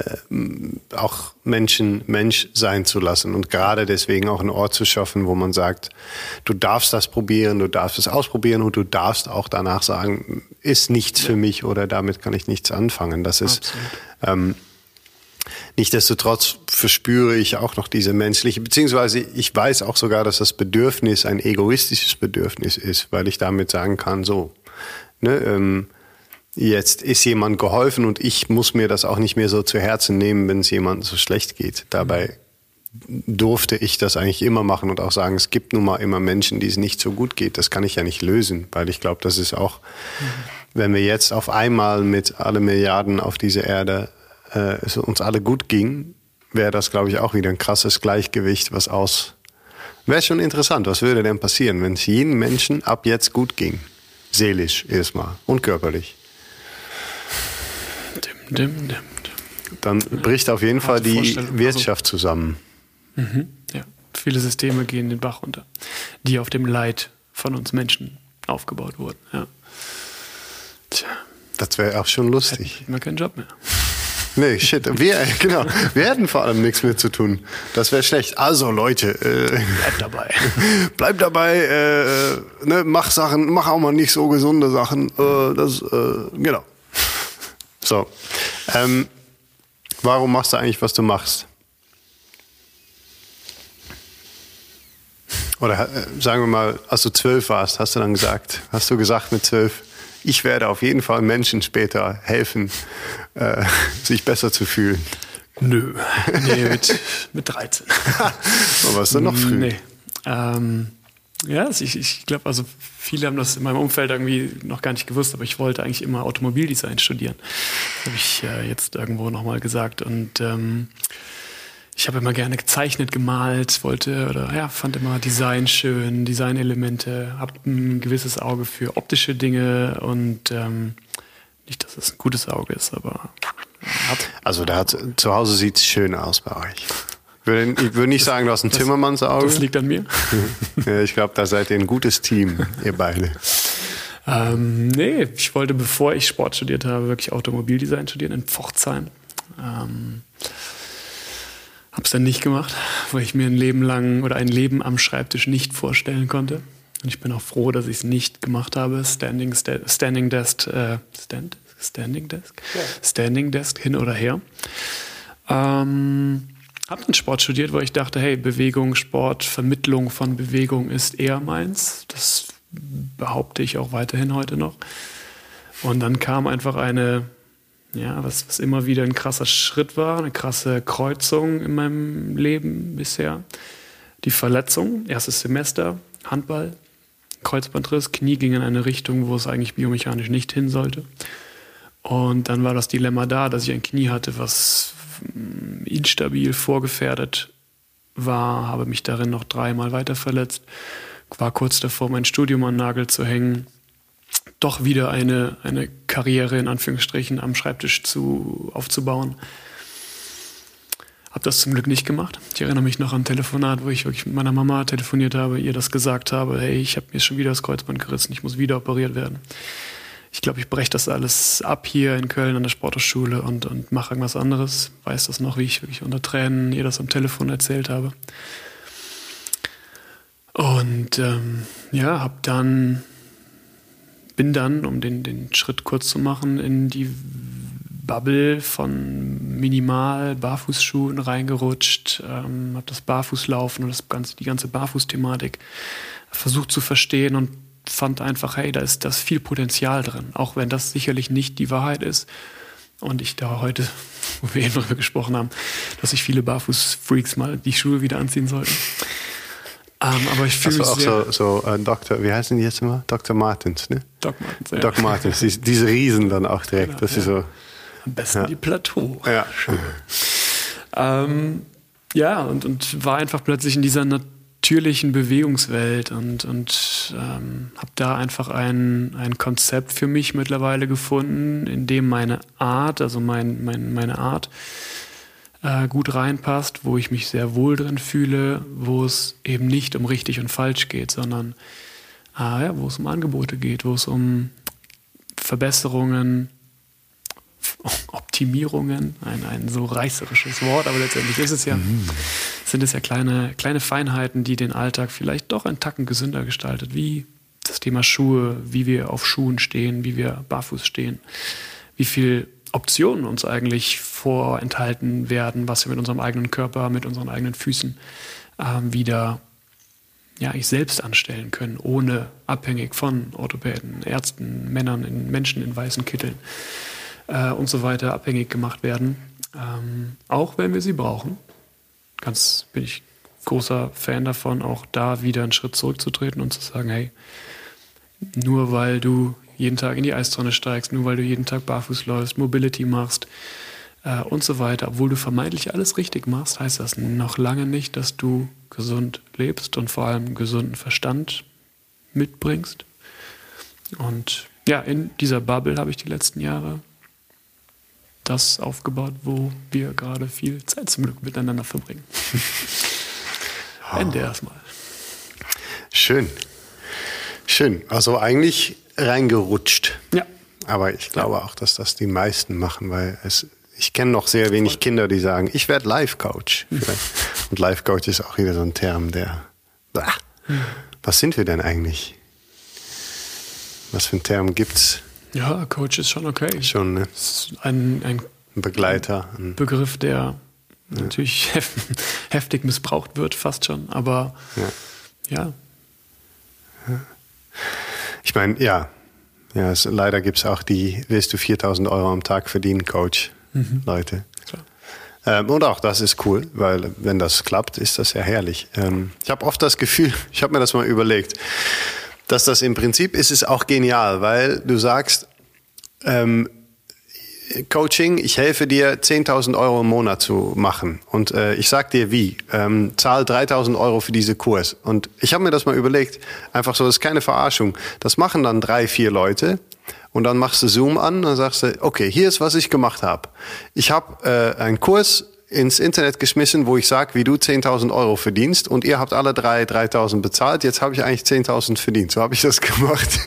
auch Menschen Mensch sein zu lassen und gerade deswegen auch einen Ort zu schaffen, wo man sagt, du darfst das probieren, du darfst es ausprobieren und du darfst auch danach sagen, ist nichts ja. für mich oder damit kann ich nichts anfangen. Das ist, ähm, Nichtsdestotrotz verspüre ich auch noch diese menschliche, beziehungsweise ich weiß auch sogar, dass das Bedürfnis ein egoistisches Bedürfnis ist, weil ich damit sagen kann, so, ne, ähm, jetzt ist jemand geholfen und ich muss mir das auch nicht mehr so zu Herzen nehmen, wenn es jemandem so schlecht geht. Dabei durfte ich das eigentlich immer machen und auch sagen, es gibt nun mal immer Menschen, die es nicht so gut geht. Das kann ich ja nicht lösen, weil ich glaube, das ist auch, mhm. wenn wir jetzt auf einmal mit alle Milliarden auf dieser Erde äh, es uns alle gut ging, wäre das, glaube ich, auch wieder ein krasses Gleichgewicht, was aus. Wäre schon interessant, was würde denn passieren, wenn es jedem Menschen ab jetzt gut ging? Seelisch erstmal und körperlich. Dim, dim, dim, Dann bricht auf jeden Fall die Wirtschaft also, zusammen. Mhm, ja, viele Systeme gehen den Bach runter, die auf dem Leid von uns Menschen aufgebaut wurden. Ja. Tja. Das wäre auch schon lustig. Hätten wir keinen Job mehr. Nee, shit. Wir, genau. Wir hätten vor allem nichts mehr zu tun. Das wäre schlecht. Also Leute, äh, bleib dabei. bleib dabei. Äh, ne, mach Sachen, mach auch mal nicht so gesunde Sachen. Äh, das, äh, genau. So. Ähm, warum machst du eigentlich, was du machst? Oder äh, sagen wir mal, als du zwölf warst, hast du dann gesagt, hast du gesagt mit zwölf, ich werde auf jeden Fall Menschen später helfen, äh, sich besser zu fühlen. Nö, nee, mit, mit 13. Aber warst du noch früh? Nee. Ähm, ja, ich, ich glaube, also viele haben das in meinem Umfeld irgendwie noch gar nicht gewusst, aber ich wollte eigentlich immer Automobildesign studieren. Das habe ich äh, jetzt irgendwo nochmal gesagt. Und ähm, ich habe immer gerne gezeichnet, gemalt, wollte oder ja, fand immer Design schön, Designelemente, habe ein gewisses Auge für optische Dinge und ähm, nicht, dass es ein gutes Auge ist, aber hab, also da hat zu Hause sieht es schön aus bei euch. Ich würde nicht sagen, du hast ein Zimmermannsauge. Das liegt an mir. ja, ich glaube, da seid ihr ein gutes Team, ihr beide. Ähm, nee, ich wollte, bevor ich Sport studiert habe, wirklich Automobildesign studieren in Pforzheim. Ähm, habe es dann nicht gemacht, weil ich mir ein Leben lang oder ein Leben am Schreibtisch nicht vorstellen konnte. Und ich bin auch froh, dass ich es nicht gemacht habe. Standing, sta Standing Desk, äh, Stand, Standing Desk, ja. Standing Desk hin oder her. Ähm, habe dann Sport studiert, weil ich dachte, hey, Bewegung, Sport, Vermittlung von Bewegung ist eher meins. Das behaupte ich auch weiterhin heute noch. Und dann kam einfach eine ja, was, was immer wieder ein krasser Schritt war, eine krasse Kreuzung in meinem Leben bisher. Die Verletzung, erstes Semester, Handball, Kreuzbandriss, Knie ging in eine Richtung, wo es eigentlich biomechanisch nicht hin sollte. Und dann war das Dilemma da, dass ich ein Knie hatte, was hm, instabil vorgefährdet war, habe mich darin noch dreimal weiter verletzt, war kurz davor, mein Studium an Nagel zu hängen doch wieder eine, eine Karriere in Anführungsstrichen am Schreibtisch zu, aufzubauen. Habe das zum Glück nicht gemacht. Ich erinnere mich noch an ein Telefonat, wo ich wirklich mit meiner Mama telefoniert habe, ihr das gesagt habe, hey, ich habe mir schon wieder das Kreuzband gerissen, ich muss wieder operiert werden. Ich glaube, ich breche das alles ab hier in Köln an der Sporthochschule und, und mache irgendwas anderes. Weiß das noch, wie ich wirklich unter Tränen ihr das am Telefon erzählt habe. Und ähm, ja, habe dann bin dann, um den, den Schritt kurz zu machen, in die Bubble von minimal Barfußschuhen reingerutscht, ähm, habe das Barfußlaufen und das ganze, die ganze Barfußthematik versucht zu verstehen und fand einfach, hey, da ist das viel Potenzial drin, auch wenn das sicherlich nicht die Wahrheit ist. Und ich da heute, wo wir eben darüber gesprochen haben, dass sich viele Barfußfreaks mal die Schuhe wieder anziehen sollten. Um, ähm, aber ich fühle also mich auch sehr so, so äh, Dr., wie heißen die jetzt immer? Dr. Martins, ne? Doc Martens, ja. Doc Martens, die, diese Riesen dann auch direkt. Genau, das ja. ist so. Am besten ja. die Plateau. Ja. ähm, ja, und, und war einfach plötzlich in dieser natürlichen Bewegungswelt und, und ähm, habe da einfach ein, ein Konzept für mich mittlerweile gefunden, in dem meine Art, also mein, mein, meine Art, äh, gut reinpasst, wo ich mich sehr wohl drin fühle, wo es eben nicht um richtig und falsch geht, sondern äh, ja, wo es um Angebote geht, wo es um Verbesserungen, Optimierungen, ein, ein so reißerisches Wort, aber letztendlich ist es ja, mhm. sind es ja kleine, kleine Feinheiten, die den Alltag vielleicht doch einen Tacken gesünder gestaltet, wie das Thema Schuhe, wie wir auf Schuhen stehen, wie wir barfuß stehen, wie viel Optionen uns eigentlich vorenthalten werden, was wir mit unserem eigenen Körper, mit unseren eigenen Füßen ähm, wieder ja, ich selbst anstellen können, ohne abhängig von Orthopäden, Ärzten, Männern, in, Menschen in weißen Kitteln äh, und so weiter abhängig gemacht werden. Ähm, auch wenn wir sie brauchen. Ganz bin ich großer Fan davon, auch da wieder einen Schritt zurückzutreten und zu sagen, hey, nur weil du jeden Tag in die Eistonne steigst, nur weil du jeden Tag barfuß läufst, Mobility machst äh, und so weiter, obwohl du vermeintlich alles richtig machst, heißt das noch lange nicht, dass du gesund lebst und vor allem gesunden Verstand mitbringst. Und ja, in dieser Bubble habe ich die letzten Jahre das aufgebaut, wo wir gerade viel Zeit zum Glück miteinander verbringen. Ende erstmal. Schön. Schön. Also eigentlich reingerutscht. Ja. Aber ich glaube ja. auch, dass das die meisten machen, weil es, ich kenne noch sehr wenig Kinder, die sagen, ich werde Life-Coach. Und Life-Coach ist auch wieder so ein Term, der. Ah, was sind wir denn eigentlich? Was für ein Term gibt's? Ja, Coach ist schon okay. Schon, ne? Ein, ein Begleiter. Ein Begriff, der ja. natürlich heftig missbraucht wird, fast schon. Aber ja. ja. Ich meine, ja. ja es, leider gibt es auch die, willst du 4000 Euro am Tag verdienen, Coach, mhm. Leute. Ähm, und auch das ist cool, weil wenn das klappt, ist das ja herrlich. Ähm, ich habe oft das Gefühl, ich habe mir das mal überlegt, dass das im Prinzip ist es auch genial, weil du sagst, ähm, Coaching, ich helfe dir 10.000 Euro im Monat zu machen. Und äh, ich sag dir wie, ähm, zahl 3.000 Euro für diese Kurs. Und ich habe mir das mal überlegt, einfach so, das ist keine Verarschung, das machen dann drei, vier Leute. Und dann machst du Zoom an und sagst du, okay, hier ist, was ich gemacht habe. Ich habe äh, einen Kurs ins Internet geschmissen, wo ich sage, wie du 10.000 Euro verdienst und ihr habt alle drei 3.000 bezahlt. Jetzt habe ich eigentlich 10.000 verdient. So habe ich das gemacht.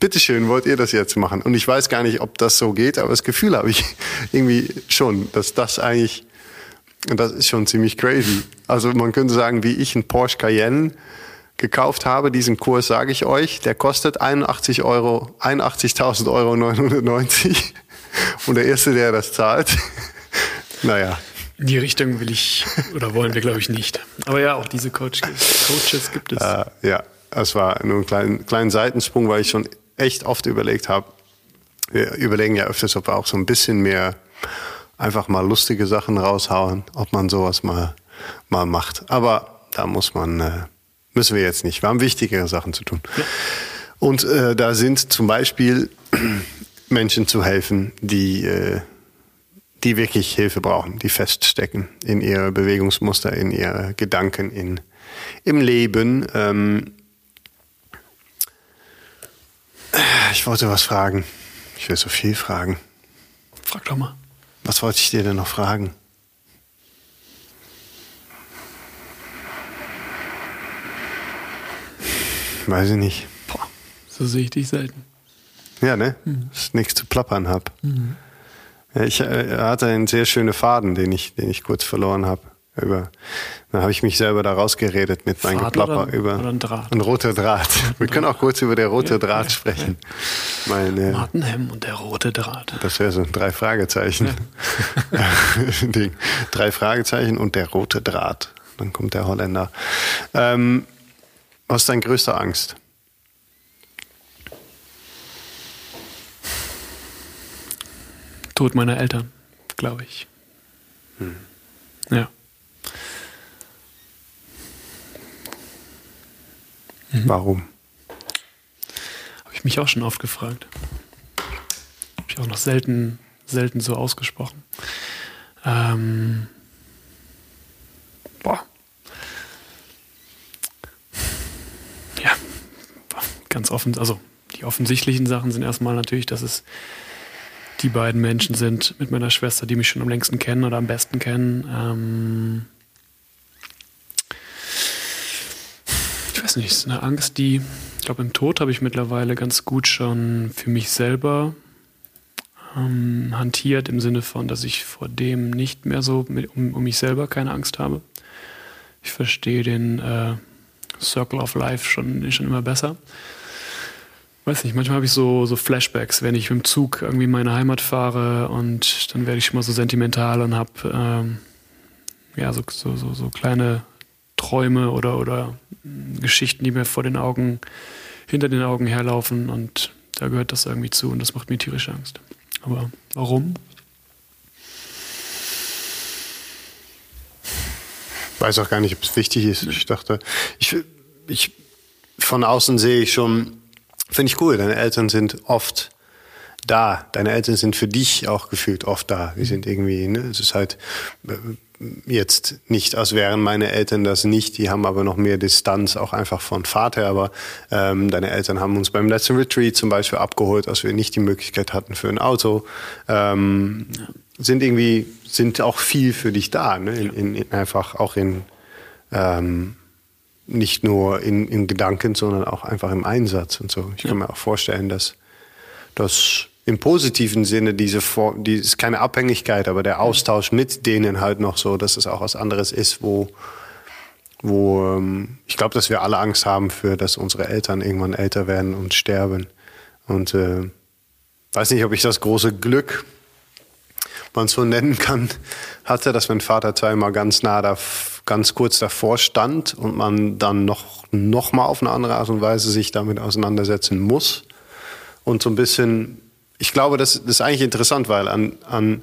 Bitteschön, wollt ihr das jetzt machen? Und ich weiß gar nicht, ob das so geht, aber das Gefühl habe ich irgendwie schon, dass das eigentlich, das ist schon ziemlich crazy. Also man könnte sagen, wie ich einen Porsche Cayenne gekauft habe, diesen Kurs sage ich euch, der kostet 81 Euro, 81.000 Euro 990. Und der Erste, der das zahlt, naja, in die Richtung will ich oder wollen wir, glaube ich, nicht. Aber ja, auch diese Coach, Coaches gibt es. Äh, ja, es war nur ein kleiner kleinen Seitensprung, weil ich schon echt oft überlegt habe. Wir überlegen ja öfters, ob wir auch so ein bisschen mehr einfach mal lustige Sachen raushauen, ob man sowas mal, mal macht. Aber da muss man, äh, müssen wir jetzt nicht. Wir haben wichtigere Sachen zu tun. Ja. Und äh, da sind zum Beispiel Menschen zu helfen, die äh, die wirklich Hilfe brauchen, die feststecken in ihre Bewegungsmuster, in ihre Gedanken, in, im Leben. Ähm ich wollte was fragen. Ich will so viel fragen. Frag doch mal. Was wollte ich dir denn noch fragen? Weiß ich nicht. Boah, so sehe ich dich selten. Ja, ne? Mhm. Dass ich nichts zu plappern habe. Mhm. Ich äh, hatte einen sehr schönen Faden, den ich, den ich kurz verloren habe. Über, dann habe ich mich selber da rausgeredet mit meinem Geplapper über oder ein, Draht. ein roter Draht. Wir können auch kurz über der rote ja, Draht ja, sprechen. Ja. Meine, Martin Hemm und der rote Draht. Das wäre so ein drei Fragezeichen Ding. Drei Fragezeichen und der rote Draht. Dann kommt der Holländer. Ähm, was ist dein größter Angst? Tod meiner Eltern, glaube ich. Hm. Ja. Mhm. Warum? Habe ich mich auch schon oft gefragt. Habe ich auch noch selten, selten so ausgesprochen. Ähm, boah. Ja, ganz offen, also die offensichtlichen Sachen sind erstmal natürlich, dass es die beiden Menschen sind mit meiner Schwester, die mich schon am längsten kennen oder am besten kennen. Ähm ich weiß nicht, es ist eine Angst, die, ich glaube, im Tod habe ich mittlerweile ganz gut schon für mich selber ähm, hantiert, im Sinne von, dass ich vor dem nicht mehr so mit, um, um, mich selber keine Angst habe. Ich verstehe den äh, Circle of Life schon, schon immer besser. Weiß nicht, manchmal habe ich so, so Flashbacks, wenn ich mit dem Zug irgendwie in meine Heimat fahre und dann werde ich schon mal so sentimental und habe ähm, ja, so, so, so, so kleine Träume oder, oder Geschichten, die mir vor den Augen, hinter den Augen herlaufen und da gehört das irgendwie zu und das macht mir tierische Angst. Aber warum? weiß auch gar nicht, ob es wichtig ist. Ich dachte, ich, ich von außen sehe ich schon, finde ich cool, deine Eltern sind oft da. Deine Eltern sind für dich auch gefühlt oft da. Die sind irgendwie, ne, es ist halt äh, jetzt nicht, als wären meine Eltern das nicht. Die haben aber noch mehr Distanz, auch einfach von Vater. Aber ähm, deine Eltern haben uns beim letzten Retreat zum Beispiel abgeholt, als wir nicht die Möglichkeit hatten für ein Auto. Ähm, sind irgendwie, sind auch viel für dich da. Ne? In, in, in einfach auch in ähm, nicht nur in, in Gedanken, sondern auch einfach im Einsatz und so. Ich kann mir auch vorstellen, dass das im positiven Sinne diese Form, die ist keine Abhängigkeit, aber der Austausch mit denen halt noch so, dass es auch was anderes ist, wo, wo ähm, ich glaube, dass wir alle Angst haben für, dass unsere Eltern irgendwann älter werden und sterben. Und äh, weiß nicht, ob ich das große Glück, man so nennen kann, hatte, dass mein Vater zweimal ganz nah da, ganz kurz davor stand und man dann noch, noch mal auf eine andere Art und Weise sich damit auseinandersetzen muss und so ein bisschen ich glaube, das, das ist eigentlich interessant, weil an, an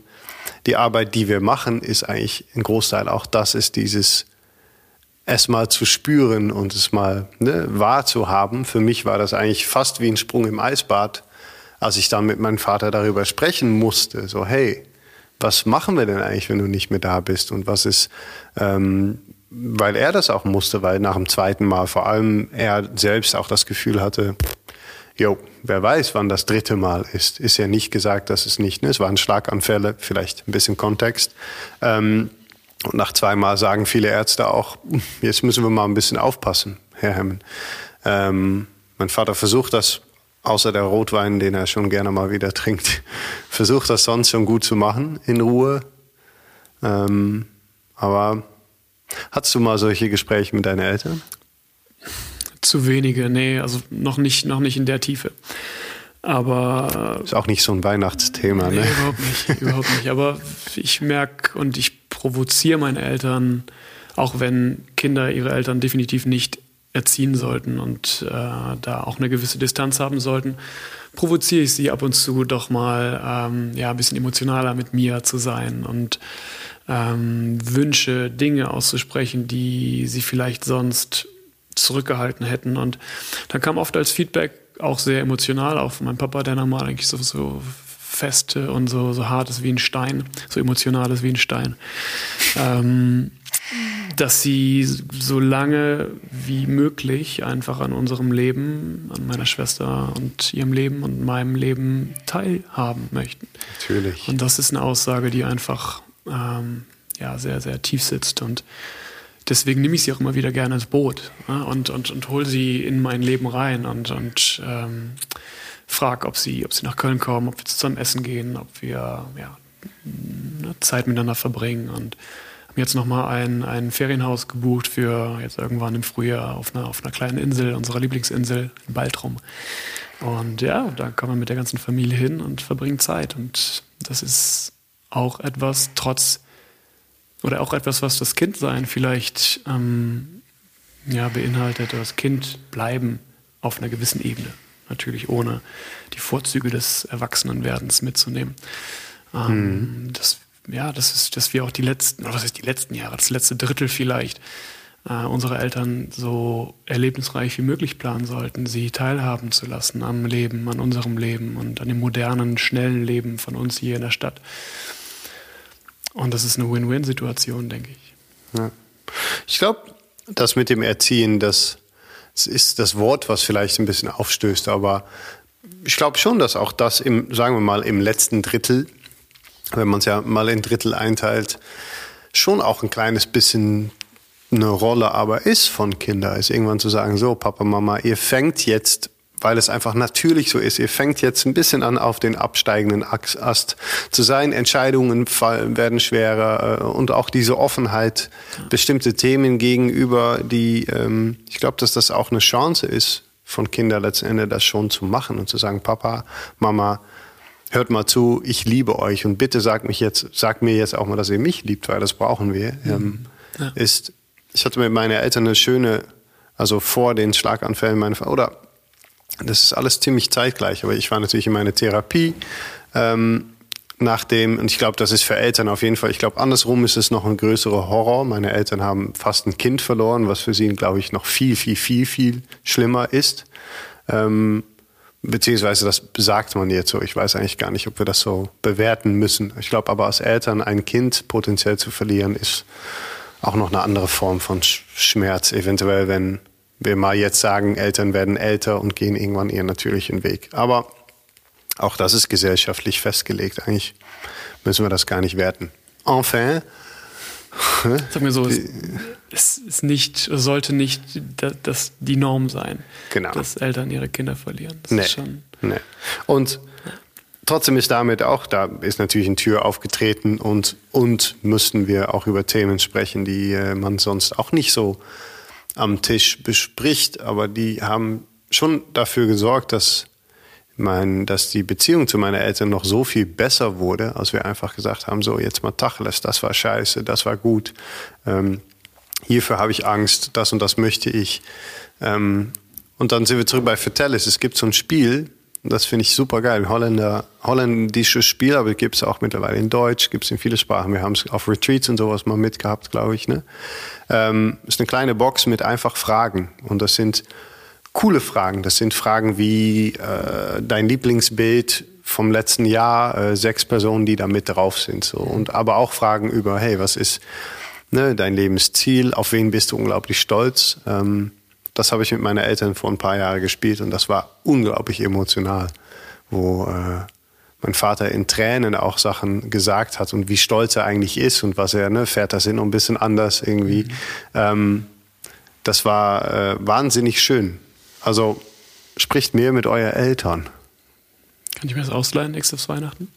die Arbeit, die wir machen, ist eigentlich ein Großteil auch das ist dieses es mal zu spüren und es mal ne, wahrzuhaben. Für mich war das eigentlich fast wie ein Sprung im Eisbad, als ich dann mit meinem Vater darüber sprechen musste. So, hey, was machen wir denn eigentlich, wenn du nicht mehr da bist? Und was ist, ähm, weil er das auch musste, weil nach dem zweiten Mal vor allem er selbst auch das Gefühl hatte, jo, wer weiß, wann das dritte Mal ist. Ist ja nicht gesagt, dass es nicht, ne? es waren Schlaganfälle, vielleicht ein bisschen Kontext. Ähm, und nach zweimal sagen viele Ärzte auch, jetzt müssen wir mal ein bisschen aufpassen, Herr Hemmen. Ähm, mein Vater versucht das, außer der Rotwein, den er schon gerne mal wieder trinkt, versucht das sonst schon gut zu machen, in Ruhe. Ähm, aber hattest du mal solche Gespräche mit deinen Eltern? Zu wenige, nee, also noch nicht, noch nicht in der Tiefe. Aber. Ist auch nicht so ein Weihnachtsthema, nee, ne? Überhaupt nicht, überhaupt nicht. Aber ich merke und ich provoziere meine Eltern, auch wenn Kinder ihre Eltern definitiv nicht erziehen sollten und äh, da auch eine gewisse Distanz haben sollten, provoziere ich sie ab und zu doch mal ähm, ja, ein bisschen emotionaler mit mir zu sein und ähm, Wünsche, Dinge auszusprechen, die sie vielleicht sonst zurückgehalten hätten. Und dann kam oft als Feedback auch sehr emotional auf mein Papa, der normal eigentlich so, so fest und so, so hart ist wie ein Stein, so emotional ist wie ein Stein. Ähm, dass sie so lange wie möglich einfach an unserem Leben, an meiner Schwester und ihrem Leben und meinem Leben teilhaben möchten. Natürlich. Und das ist eine Aussage, die einfach ähm, ja, sehr, sehr tief sitzt und deswegen nehme ich sie auch immer wieder gerne ins Boot ja, und, und, und hole sie in mein Leben rein und, und ähm, frage, ob sie, ob sie nach Köln kommen, ob wir zusammen essen gehen, ob wir ja, Zeit miteinander verbringen und haben jetzt nochmal ein, ein Ferienhaus gebucht für jetzt irgendwann im Frühjahr auf einer, auf einer kleinen Insel, unserer Lieblingsinsel in Baltrum. Und ja, da kommen wir mit der ganzen Familie hin und verbringen Zeit. Und das ist auch etwas, trotz oder auch etwas, was das Kindsein vielleicht ähm, ja, beinhaltet, das Kind bleiben auf einer gewissen Ebene. Natürlich ohne die Vorzüge des Erwachsenenwerdens mitzunehmen. Ähm, mhm. das, ja, das ist, dass wir auch die letzten, oder was ist die letzten Jahre, das letzte Drittel vielleicht, äh, unsere Eltern so erlebnisreich wie möglich planen sollten, sie teilhaben zu lassen am Leben, an unserem Leben und an dem modernen, schnellen Leben von uns hier in der Stadt. Und das ist eine Win-Win-Situation, denke ich. Ja. Ich glaube, das mit dem Erziehen, das, das ist das Wort, was vielleicht ein bisschen aufstößt, aber ich glaube schon, dass auch das im, sagen wir mal, im letzten Drittel, wenn man es ja mal in Drittel einteilt, schon auch ein kleines bisschen eine Rolle aber ist von Kindern, ist irgendwann zu sagen, so Papa, Mama, ihr fängt jetzt weil es einfach natürlich so ist. Ihr fängt jetzt ein bisschen an, auf den absteigenden Ast zu sein. Entscheidungen werden schwerer äh, und auch diese Offenheit, bestimmte Themen gegenüber, die, ähm, ich glaube, dass das auch eine Chance ist von Kindern letzten Endes das schon zu machen und zu sagen, Papa, Mama, hört mal zu, ich liebe euch und bitte sagt mich jetzt, sagt mir jetzt auch mal, dass ihr mich liebt, weil das brauchen wir. Mhm. Ähm, ja. Ist, ich hatte mit meinen Eltern eine schöne, also vor den Schlaganfällen, meine, oder das ist alles ziemlich zeitgleich, aber ich war natürlich in meiner Therapie. Ähm, nachdem, und ich glaube, das ist für Eltern auf jeden Fall, ich glaube, andersrum ist es noch ein größerer Horror. Meine Eltern haben fast ein Kind verloren, was für sie, glaube ich, noch viel, viel, viel, viel schlimmer ist. Ähm, beziehungsweise das sagt man jetzt so. Ich weiß eigentlich gar nicht, ob wir das so bewerten müssen. Ich glaube aber als Eltern ein Kind potenziell zu verlieren, ist auch noch eine andere Form von Schmerz. Eventuell, wenn wir mal jetzt sagen, Eltern werden älter und gehen irgendwann ihren natürlichen Weg. Aber auch das ist gesellschaftlich festgelegt. Eigentlich müssen wir das gar nicht werten. Enfin. Sag mir so, es, es ist nicht, sollte nicht das, die Norm sein, genau. dass Eltern ihre Kinder verlieren. Das nee. Schon, nee. Und trotzdem ist damit auch, da ist natürlich eine Tür aufgetreten und, und müssten wir auch über Themen sprechen, die äh, man sonst auch nicht so am Tisch bespricht, aber die haben schon dafür gesorgt, dass mein, dass die Beziehung zu meinen Eltern noch so viel besser wurde, als wir einfach gesagt haben, so jetzt mal Tacheles, das war scheiße, das war gut, ähm, hierfür habe ich Angst, das und das möchte ich. Ähm, und dann sind wir zurück bei Vertellis. Es gibt so ein Spiel, das finde ich super geil. Holländer, holländisches Spiel, aber gibt es auch mittlerweile in Deutsch, gibt es in viele Sprachen. Wir haben es auf Retreats und sowas mal mitgehabt, glaube ich. Ne? Ähm, ist eine kleine Box mit einfach Fragen. Und das sind coole Fragen. Das sind Fragen wie äh, dein Lieblingsbild vom letzten Jahr, äh, sechs Personen, die da mit drauf sind. So. Und aber auch Fragen über, hey, was ist ne, dein Lebensziel? Auf wen bist du unglaublich stolz? Ähm, das habe ich mit meinen Eltern vor ein paar Jahren gespielt und das war unglaublich emotional, wo äh, mein Vater in Tränen auch Sachen gesagt hat und wie stolz er eigentlich ist und was er, ne, Väter sind noch ein bisschen anders irgendwie. Mhm. Ähm, das war äh, wahnsinnig schön. Also spricht mehr mit euren Eltern. Kann ich mir das ausleihen nächstes Weihnachten?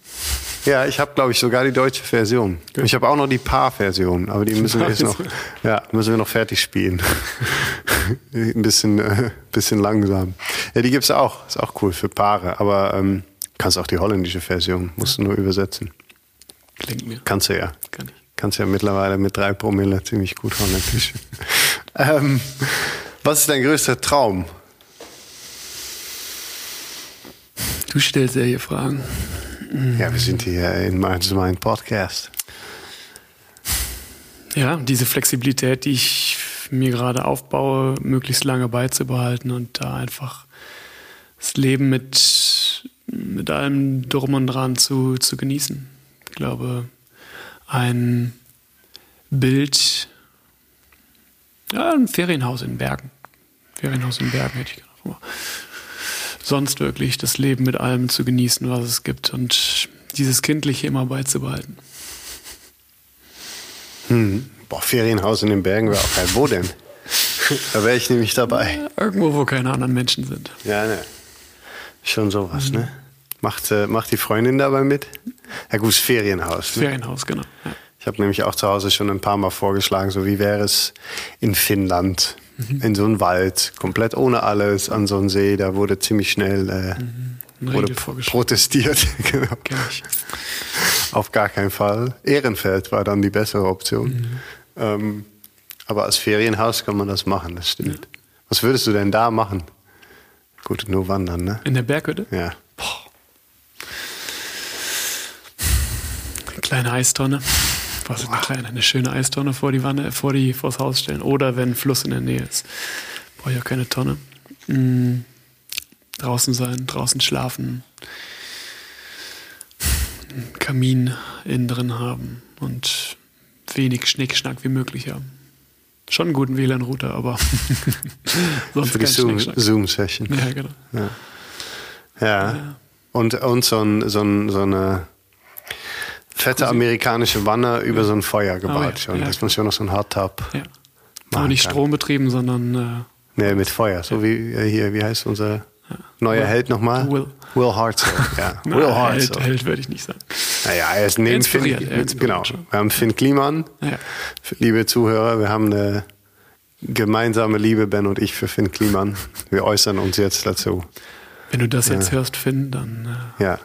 Ja, ich habe, glaube ich, sogar die deutsche Version. Gut. Ich habe auch noch die Paar-Version, aber die müssen wir jetzt noch, ja, müssen wir noch fertig spielen. Ein bisschen, äh, bisschen langsam. Ja, die gibt es auch. Ist auch cool für Paare, aber ähm, kannst auch die holländische Version, musst du nur übersetzen. Klingt mir. Kannst du ja. Kann ich. Kannst ja mittlerweile mit drei Promille ziemlich gut holländisch. ähm, was ist dein größter Traum? Du stellst ja hier Fragen. Ja, wir sind hier in meinem Podcast. Ja, diese Flexibilität, die ich mir gerade aufbaue, möglichst lange beizubehalten und da einfach das Leben mit, mit allem Drum und Dran zu, zu genießen. Ich glaube, ein Bild, ja, ein Ferienhaus in Bergen. Ferienhaus in Bergen hätte ich gedacht sonst wirklich das Leben mit allem zu genießen, was es gibt und dieses Kindliche immer beizubehalten. Hm. Boah, Ferienhaus in den Bergen wäre auch geil. Wo denn? da wäre ich nämlich dabei. Ja, irgendwo, wo keine anderen Menschen sind. Ja, ne. Schon sowas, mhm. ne? Macht, äh, macht die Freundin dabei mit? Ja, gut, Ferienhaus. Ne? Ferienhaus, genau. Ja. Ich habe nämlich auch zu Hause schon ein paar Mal vorgeschlagen, so wie wäre es in Finnland mhm. in so einen Wald, komplett ohne alles, an so einen See. Da wurde ziemlich schnell äh, mhm. wurde protestiert. genau. Auf gar keinen Fall. Ehrenfeld war dann die bessere Option. Mhm. Ähm, aber als Ferienhaus kann man das machen, das stimmt. Ja. Was würdest du denn da machen? Gut, nur wandern, ne? In der Berghütte? Ja. Boah. Kleine Eistonne was eine, eine schöne Eistonne vor die Wanne, vor die, vors Haus stellen. Oder wenn ein Fluss in der Nähe ist. Brauche ich auch keine Tonne. Mhm. Draußen sein, draußen schlafen. Kamin innen drin haben und wenig Schnickschnack wie möglich haben. Schon einen guten WLAN-Router, aber sonst Für die Zoom-Session. Zoom ja, genau. Ja. Ja. ja. Und, und so, ein, so, ein, so eine fette amerikanische Wanne über ja. so ein Feuer gebaut. Oh, ja. schon. Ja, das muss ja noch so ein Hardtop. Ja. Aber nicht strombetrieben, sondern. Äh, nee, mit Feuer. So wie äh, hier, wie heißt unser neuer Will. Held nochmal? Will. Will Hartzell. Ja. Na, Will Hartzell. Held, Held würde ich nicht sagen. Naja, er ist neben Finn. Genau. Wir haben Finn Kliman. Liebe Zuhörer, wir haben eine gemeinsame Liebe, Ben und ich, für Finn Kliman. Wir äußern uns jetzt dazu. Wenn du das jetzt hörst, Finn, dann. Äh ja,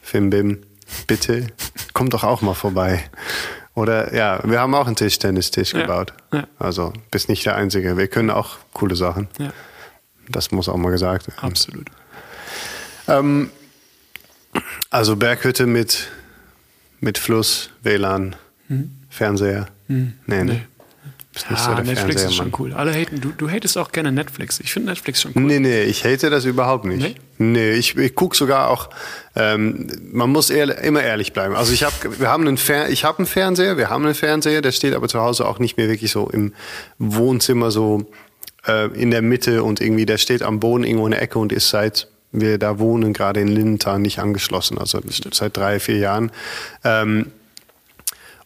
Finn Bim, bitte komm doch auch mal vorbei. Oder ja, wir haben auch einen Tischtennistisch ja. gebaut. Ja. Also bist nicht der Einzige. Wir können auch coole Sachen. Ja. Das muss auch mal gesagt werden. Absolut. Ähm, also Berghütte mit, mit Fluss, WLAN, hm. Fernseher. Hm. Nee, nee. Bist nicht ja, so der Netflix ist schon cool. Alle haten, du, du hatest auch gerne Netflix. Ich finde Netflix schon cool. Nee, nee, ich hate das überhaupt nicht. Nee, nee ich, ich gucke sogar auch, ähm, man muss ehr, immer ehrlich bleiben. Also ich habe, wir haben einen Fer ich habe einen Fernseher, wir haben einen Fernseher, der steht aber zu Hause auch nicht mehr wirklich so im Wohnzimmer so äh, in der Mitte und irgendwie, der steht am Boden irgendwo in der Ecke und ist seit wir da wohnen, gerade in Lindenthal, nicht angeschlossen. Also seit drei, vier Jahren. Ähm,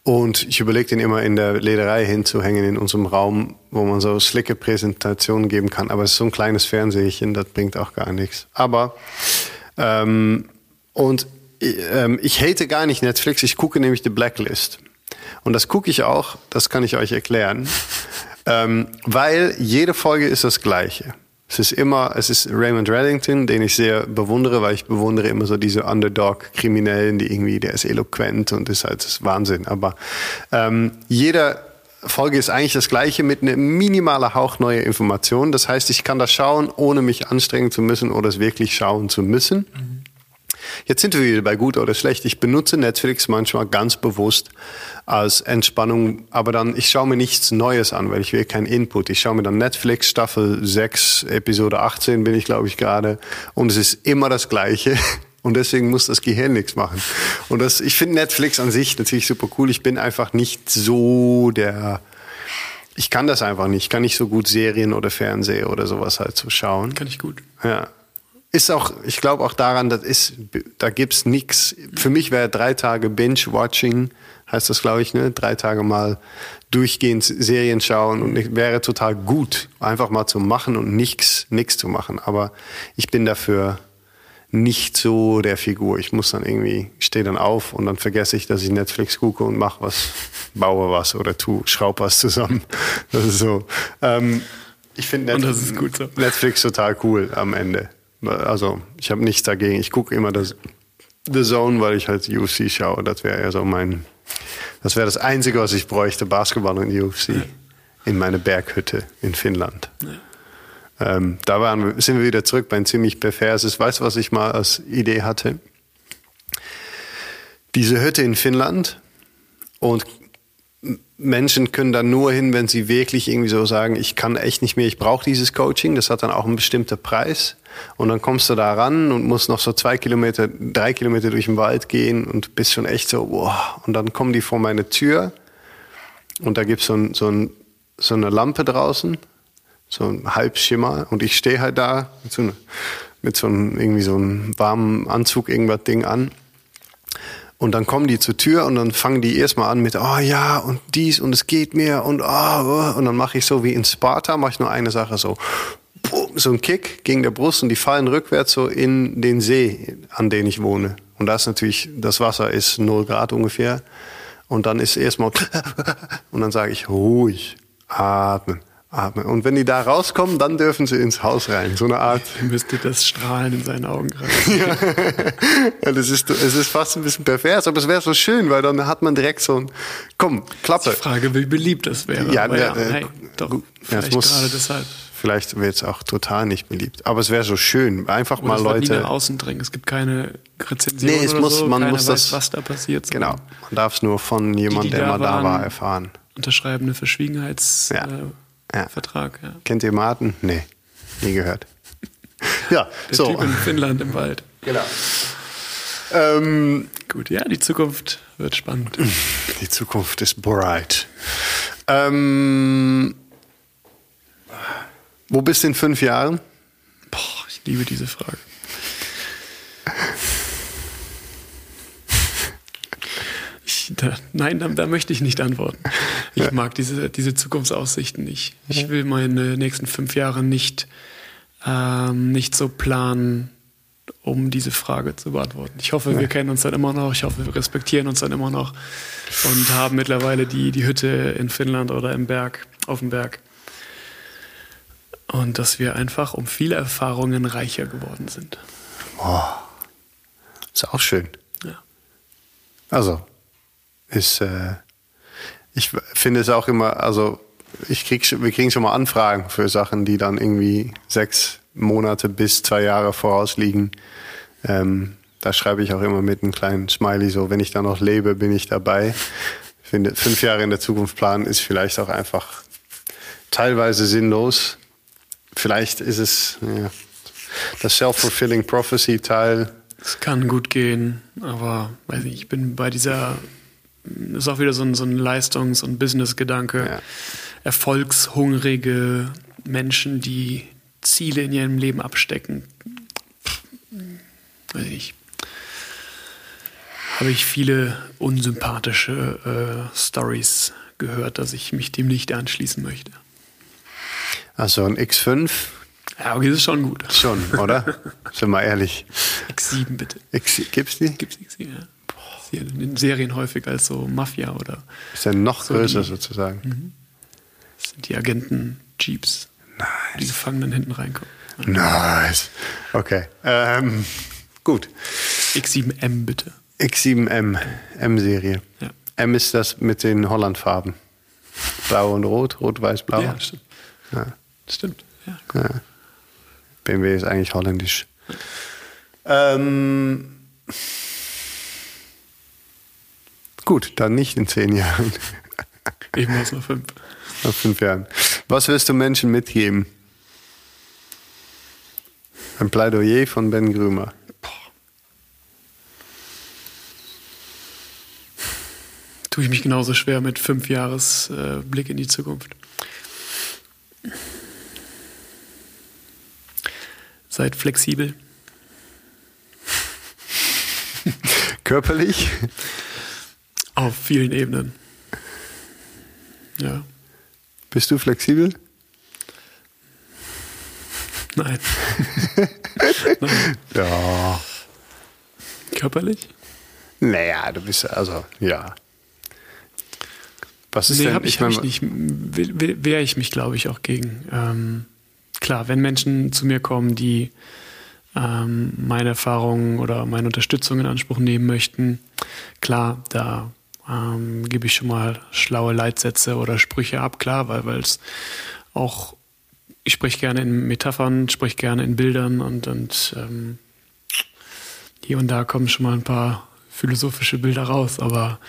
und ich überlege den immer in der Lederei hinzuhängen in unserem Raum, wo man so slicke Präsentationen geben kann. Aber es ist so ein kleines Fernsehchen, das bringt auch gar nichts. Aber ähm, und ähm, ich hate gar nicht Netflix, ich gucke nämlich die Blacklist. Und das gucke ich auch, das kann ich euch erklären. ähm, weil jede Folge ist das gleiche. Es ist immer, es ist Raymond Reddington, den ich sehr bewundere, weil ich bewundere immer so diese Underdog-Kriminellen, die irgendwie, der ist eloquent und ist halt das Wahnsinn. Aber ähm, jeder Folge ist eigentlich das gleiche mit einer minimalen Hauch neue Information. Das heißt, ich kann das schauen, ohne mich anstrengen zu müssen oder es wirklich schauen zu müssen. Mhm. Jetzt sind wir wieder bei gut oder schlecht. Ich benutze Netflix manchmal ganz bewusst als Entspannung, aber dann, ich schaue mir nichts Neues an, weil ich will keinen Input. Ich schaue mir dann Netflix Staffel 6, Episode 18 bin ich, glaube ich, gerade. Und es ist immer das Gleiche. Und deswegen muss das Gehirn nichts machen. Und das, ich finde Netflix an sich natürlich super cool. Ich bin einfach nicht so der, ich kann das einfach nicht. Ich kann nicht so gut Serien oder Fernseher oder sowas halt so schauen. Kann ich gut. Ja ist auch, ich glaube auch daran, das ist, da gibt's nix. Für mich wäre drei Tage Binge-Watching, heißt das, glaube ich, ne? Drei Tage mal durchgehend Serien schauen und wäre total gut, einfach mal zu machen und nichts, nichts zu machen. Aber ich bin dafür nicht so der Figur. Ich muss dann irgendwie, stehe dann auf und dann vergesse ich, dass ich Netflix gucke und mache was, baue was oder tu, schraub was zusammen. Das ist so. Ähm, ich finde Netflix, so. Netflix total cool am Ende. Also ich habe nichts dagegen. Ich gucke immer das The Zone, weil ich halt UFC schaue. Das wäre ja so mein, das wäre das Einzige, was ich bräuchte, Basketball und UFC ja. in meine Berghütte in Finnland. Ja. Ähm, da waren, sind wir wieder zurück bei ein ziemlich perverses. Weißt du, was ich mal als Idee hatte? Diese Hütte in Finnland und Menschen können da nur hin, wenn sie wirklich irgendwie so sagen, ich kann echt nicht mehr, ich brauche dieses Coaching. Das hat dann auch einen bestimmten Preis. Und dann kommst du da ran und musst noch so zwei Kilometer, drei Kilometer durch den Wald gehen und bist schon echt so, boah. Und dann kommen die vor meine Tür und da gibt's so, ein, so, ein, so eine Lampe draußen, so ein Halbschimmer und ich stehe halt da mit so, mit so einem, irgendwie so einem warmen Anzug, irgendwas Ding an und dann kommen die zur Tür und dann fangen die erstmal an mit, oh ja, und dies und es geht mir und oh, oh. und dann mache ich so wie in Sparta, mache ich nur eine Sache so, so ein Kick gegen der Brust und die fallen rückwärts so in den See, an dem ich wohne. Und da ist natürlich, das Wasser ist 0 Grad ungefähr. Und dann ist erstmal, und dann sage ich ruhig, atmen. Atmen. Und wenn die da rauskommen, dann dürfen sie ins Haus rein. So eine Art. Müsste das Strahlen in seinen Augen reißen. ja. ja, das ist, es ist fast ein bisschen pervers, aber es wäre so schön, weil dann hat man direkt so ein, komm, Klappe. Die Frage, wie beliebt das wäre. Ja, ja, ja hey, doch, vielleicht muss, gerade deshalb. Vielleicht wird es auch total nicht beliebt. Aber es wäre so schön, einfach oder mal es Leute. Nie nach außen dringen. Es gibt keine Rezension nee, es oder muss, so. man Keiner muss weiß, das, was da passiert. Genau, man darf es nur von jemandem, der mal da war, erfahren. Unterschreibende Verschwiegenheits. Ja. Äh, ja. Vertrag. Ja. Kennt ihr Martin? Nee, nie gehört. ja, Der so. Typ in Finnland im Wald. Genau. Ähm, Gut, ja, die Zukunft wird spannend. Die Zukunft ist bright. Ähm, wo bist du in fünf Jahren? Boah, ich liebe diese Frage. Da, nein, da, da, möchte ich nicht antworten. Ich mag diese, diese Zukunftsaussichten nicht. Ich will meine nächsten fünf Jahre nicht, ähm, nicht so planen, um diese Frage zu beantworten. Ich hoffe, wir kennen uns dann immer noch. Ich hoffe, wir respektieren uns dann immer noch und haben mittlerweile die, die Hütte in Finnland oder im Berg, auf dem Berg. Und dass wir einfach um viele Erfahrungen reicher geworden sind. Oh, ist auch schön. Ja. Also, ist, äh, ich finde es auch immer, also ich krieg, wir kriegen schon mal Anfragen für Sachen, die dann irgendwie sechs Monate bis zwei Jahre vorausliegen. Ähm, da schreibe ich auch immer mit einem kleinen Smiley, so wenn ich da noch lebe, bin ich dabei. Ich finde, fünf Jahre in der Zukunft planen ist vielleicht auch einfach teilweise sinnlos. Vielleicht ist es ja, das Self-Fulfilling Prophecy-Teil. Es kann gut gehen, aber weiß nicht, ich bin bei dieser, ist auch wieder so ein, so ein Leistungs- und Business-Gedanke. Ja. Erfolgshungrige Menschen, die Ziele in ihrem Leben abstecken. Weiß ich nicht. Habe ich viele unsympathische äh, Stories gehört, dass ich mich dem nicht anschließen möchte. Also ein X5 Ja, okay, das ist schon gut. schon, oder? Sind wir ehrlich. X7 bitte. X, gibt's die? Gibt's X7, ja. Hier in den Serien häufig als so Mafia oder Ist ja noch So größer die- sozusagen. das sind die Agenten Jeeps, die Nice. Gefangenen hinten reinkommen. Nice. Okay. Ähm, gut. X7M bitte. X7M, M-Serie. Ja. M ist das mit den Hollandfarben. Blau und Rot, Rot, Weiß, Blau. Ja, stimmt. Ja. Stimmt. Ja. Ja. BMW ist eigentlich holländisch. Ähm, gut, dann nicht in zehn Jahren. Eben es nur fünf. Nach fünf Jahren. Was wirst du Menschen mitgeben? Ein Plädoyer von Ben Grümer. Tue ich mich genauso schwer mit fünf Jahres äh, Blick in die Zukunft. Seid flexibel. Körperlich? Auf vielen Ebenen. Ja. Bist du flexibel? Nein. Nein. Ja. Körperlich? Naja, du bist also, ja. Was ist Nee, denn? habe ich, mein, hab ich nicht. Wehre ich mich, glaube ich, auch gegen. Ähm, klar, wenn Menschen zu mir kommen, die ähm, meine Erfahrungen oder meine Unterstützung in Anspruch nehmen möchten, klar, da ähm, gebe ich schon mal schlaue Leitsätze oder Sprüche ab, klar, weil es auch, ich spreche gerne in Metaphern, spreche gerne in Bildern und, und ähm, hier und da kommen schon mal ein paar philosophische Bilder raus, aber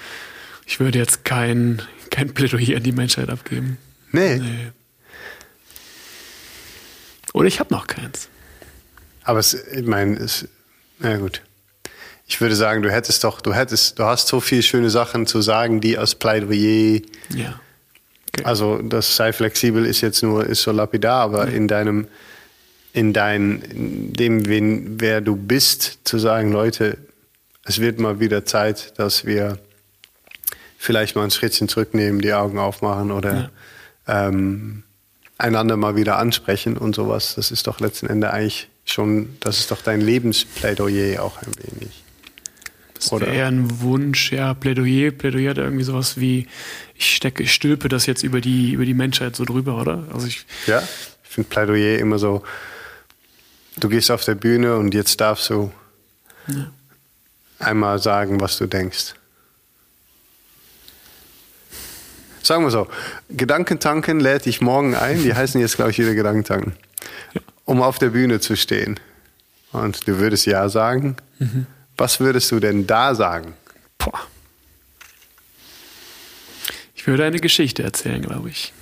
ich würde jetzt kein, kein Plädoyer an die Menschheit abgeben. nee, Nee. Oder ich habe noch keins. aber es, ich meine, es, na gut. Ich würde sagen, du hättest doch, du hättest, du hast so viele schöne Sachen zu sagen, die als Plädoyer, Ja. Okay. also das sei flexibel ist jetzt nur, ist so lapidar, aber in deinem, in dein, in dem, wen, wer du bist, zu sagen, Leute, es wird mal wieder Zeit, dass wir vielleicht mal ein Schrittchen zurücknehmen, die Augen aufmachen oder ähm, einander mal wieder ansprechen und sowas. Das ist doch letzten Endes eigentlich schon, das ist doch dein Lebensplädoyer auch ein wenig. Das oder- wäre eher ein Wunsch, ja, Plädoyer. Plädoyer hat irgendwie sowas wie, ich stecke, ich stülpe das jetzt über die, über die Menschheit so drüber, oder? Also ich, Ja, ich finde Plädoyer immer so, du gehst auf der Bühne und jetzt darfst du einmal sagen, was du denkst. Sagen wir so, Gedankentanken lädt dich morgen ein, die heißen jetzt, glaube ich, wieder Gedankentanken, um auf der Bühne zu stehen. Und du würdest ja sagen. Was würdest du denn da sagen? boah. Ich würde eine Geschichte erzählen, glaube ich.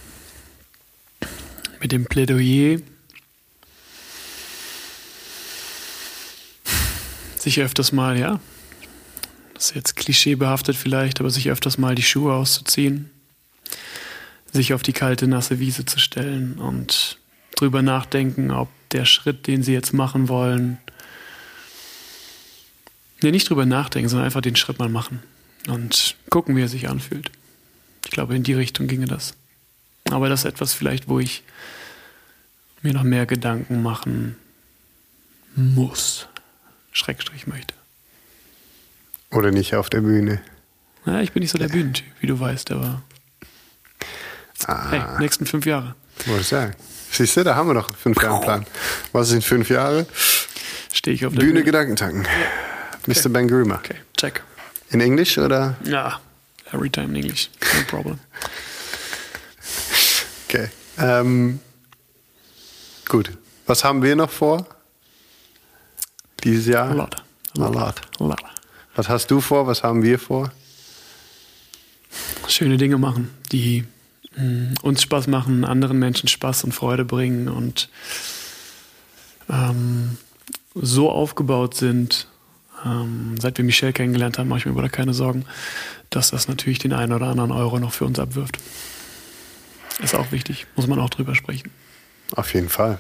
Mit dem Plädoyer sich öfters mal, ja, das ist jetzt klischeebehaftet vielleicht, aber sich öfters mal die Schuhe auszuziehen, sich auf die kalte, nasse Wiese zu stellen und drüber nachdenken, ob der Schritt, den sie jetzt machen wollen, nee, nicht drüber nachdenken, sondern einfach den Schritt mal machen und gucken, wie er sich anfühlt. Ich glaube, in die Richtung ginge das. Aber das ist etwas vielleicht, wo ich mir noch mehr Gedanken machen muss, Schrägstrich möchte. Oder nicht auf der Bühne? Ja, ich bin nicht so der Bühnentyp, wie du weißt, aber Ah, hey, nächsten fünf Jahre. wollte ich sagen. Siehst du, da haben wir noch fünf Jahre Plan. Was sind fünf Jahre? Stehe ich auf der Bühne, Bühne. Gedankentanken. Mr. Ben Groomer. Okay, check. In Englisch oder? Ja, every time in English. No problem. Okay. Ähm, gut. Was haben wir noch vor? Dieses Jahr? A lot. A lot. A lot. Was hast du vor? Was haben wir vor? Schöne Dinge machen, die mh, uns Spaß machen, anderen Menschen Spaß und Freude bringen und ähm, so aufgebaut sind, ähm, seit wir Michelle kennengelernt haben, mache ich mir aber da keine Sorgen, dass das natürlich den einen oder anderen Euro noch für uns abwirft. Ist auch wichtig, muss man auch drüber sprechen. Auf jeden Fall.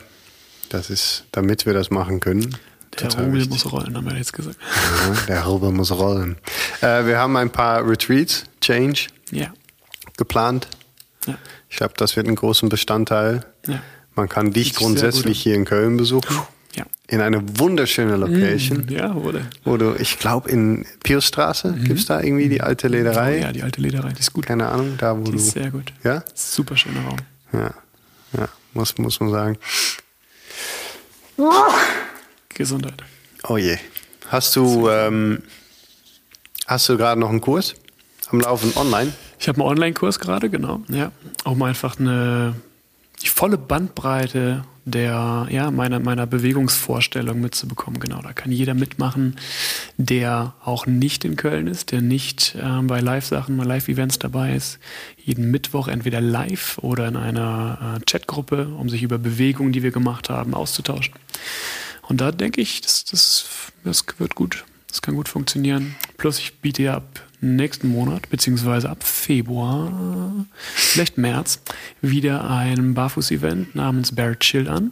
Das ist, damit wir das machen können. Der Rubel muss rollen, haben wir jetzt gesagt. Ja, der Rubel muss rollen. Äh, wir haben ein paar Retreats, Change, Ja, geplant. ja, Ich glaube, das wird ein großer Bestandteil. Man kann dich grundsätzlich hier in Köln besuchen. In eine wunderschöne Location. Mm, Ja, wurde. Wo du, ich glaube, in Piusstraße gibt es da irgendwie die alte Lederei. Mhm. Ja, die alte Lederei, die ist gut. Keine Ahnung, da wo Die du. ist sehr gut. Ja? Super schöner Raum. Ja. Ja, muss, muss man sagen. Gesundheit. Oh je. Hast du, ähm, hast du gerade noch einen Kurs am Laufen online? Ich habe einen Online-Kurs gerade, genau. Ja, um einfach eine die volle Bandbreite der ja meiner meiner Bewegungsvorstellung mitzubekommen. Genau, da kann jeder mitmachen, der auch nicht in Köln ist, der nicht ähm, bei Live-Sachen, bei Live-Events dabei ist. Jeden Mittwoch entweder live oder in einer äh, Chatgruppe, um sich über Bewegungen, die wir gemacht haben, auszutauschen. Und da denke ich, das, das, das wird gut. Das kann gut funktionieren. Plus ich biete ja ab nächsten Monat, beziehungsweise ab Februar, vielleicht März, wieder ein Barfuß-Event namens Bear Chill an.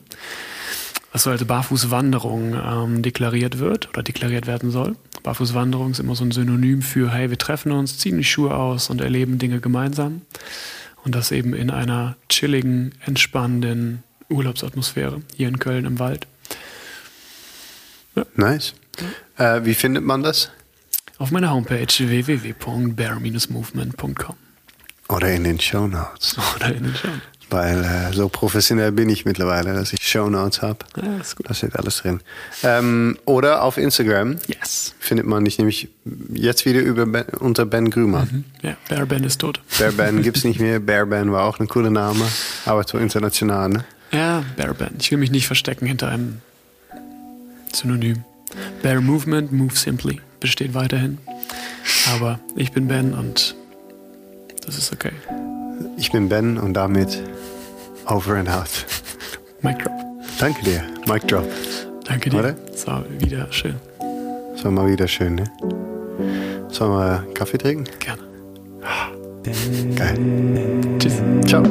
Was so als Barfußwanderung ähm, deklariert wird oder deklariert werden soll. Barfußwanderung ist immer so ein Synonym für, hey, wir treffen uns, ziehen die Schuhe aus und erleben Dinge gemeinsam. Und das eben in einer chilligen, entspannenden Urlaubsatmosphäre hier in Köln im Wald. Nice. Äh, wie findet man das? Auf meiner Homepage www.bear-movement.com Oder in den Show Notes. oder in den Schauen. Weil äh, so professionell bin ich mittlerweile, dass ich Show Notes habe. Ja, ist gut. Da steht alles drin. Ähm, oder auf Instagram Yes. findet man dich nämlich jetzt wieder über ben, unter Ben Grümer. Ja, Bear Ben ist tot. Bear Ben gibt's nicht mehr. Bear Ben war auch ein cooler Name, aber so international. Ne? Ja, Bear Ben. Ich will mich nicht verstecken hinter einem Synonym. Bear Movement, Move Simply, besteht weiterhin. Aber ich bin Ben und das ist okay. Ich bin Ben und damit over and out. Mic Drop. Danke dir. Mic drop. Danke dir. Oder? Das war wieder schön. Das war mal wieder schön, ne? Sollen wir Kaffee trinken? Gerne. Geil. Tschüss. Ciao.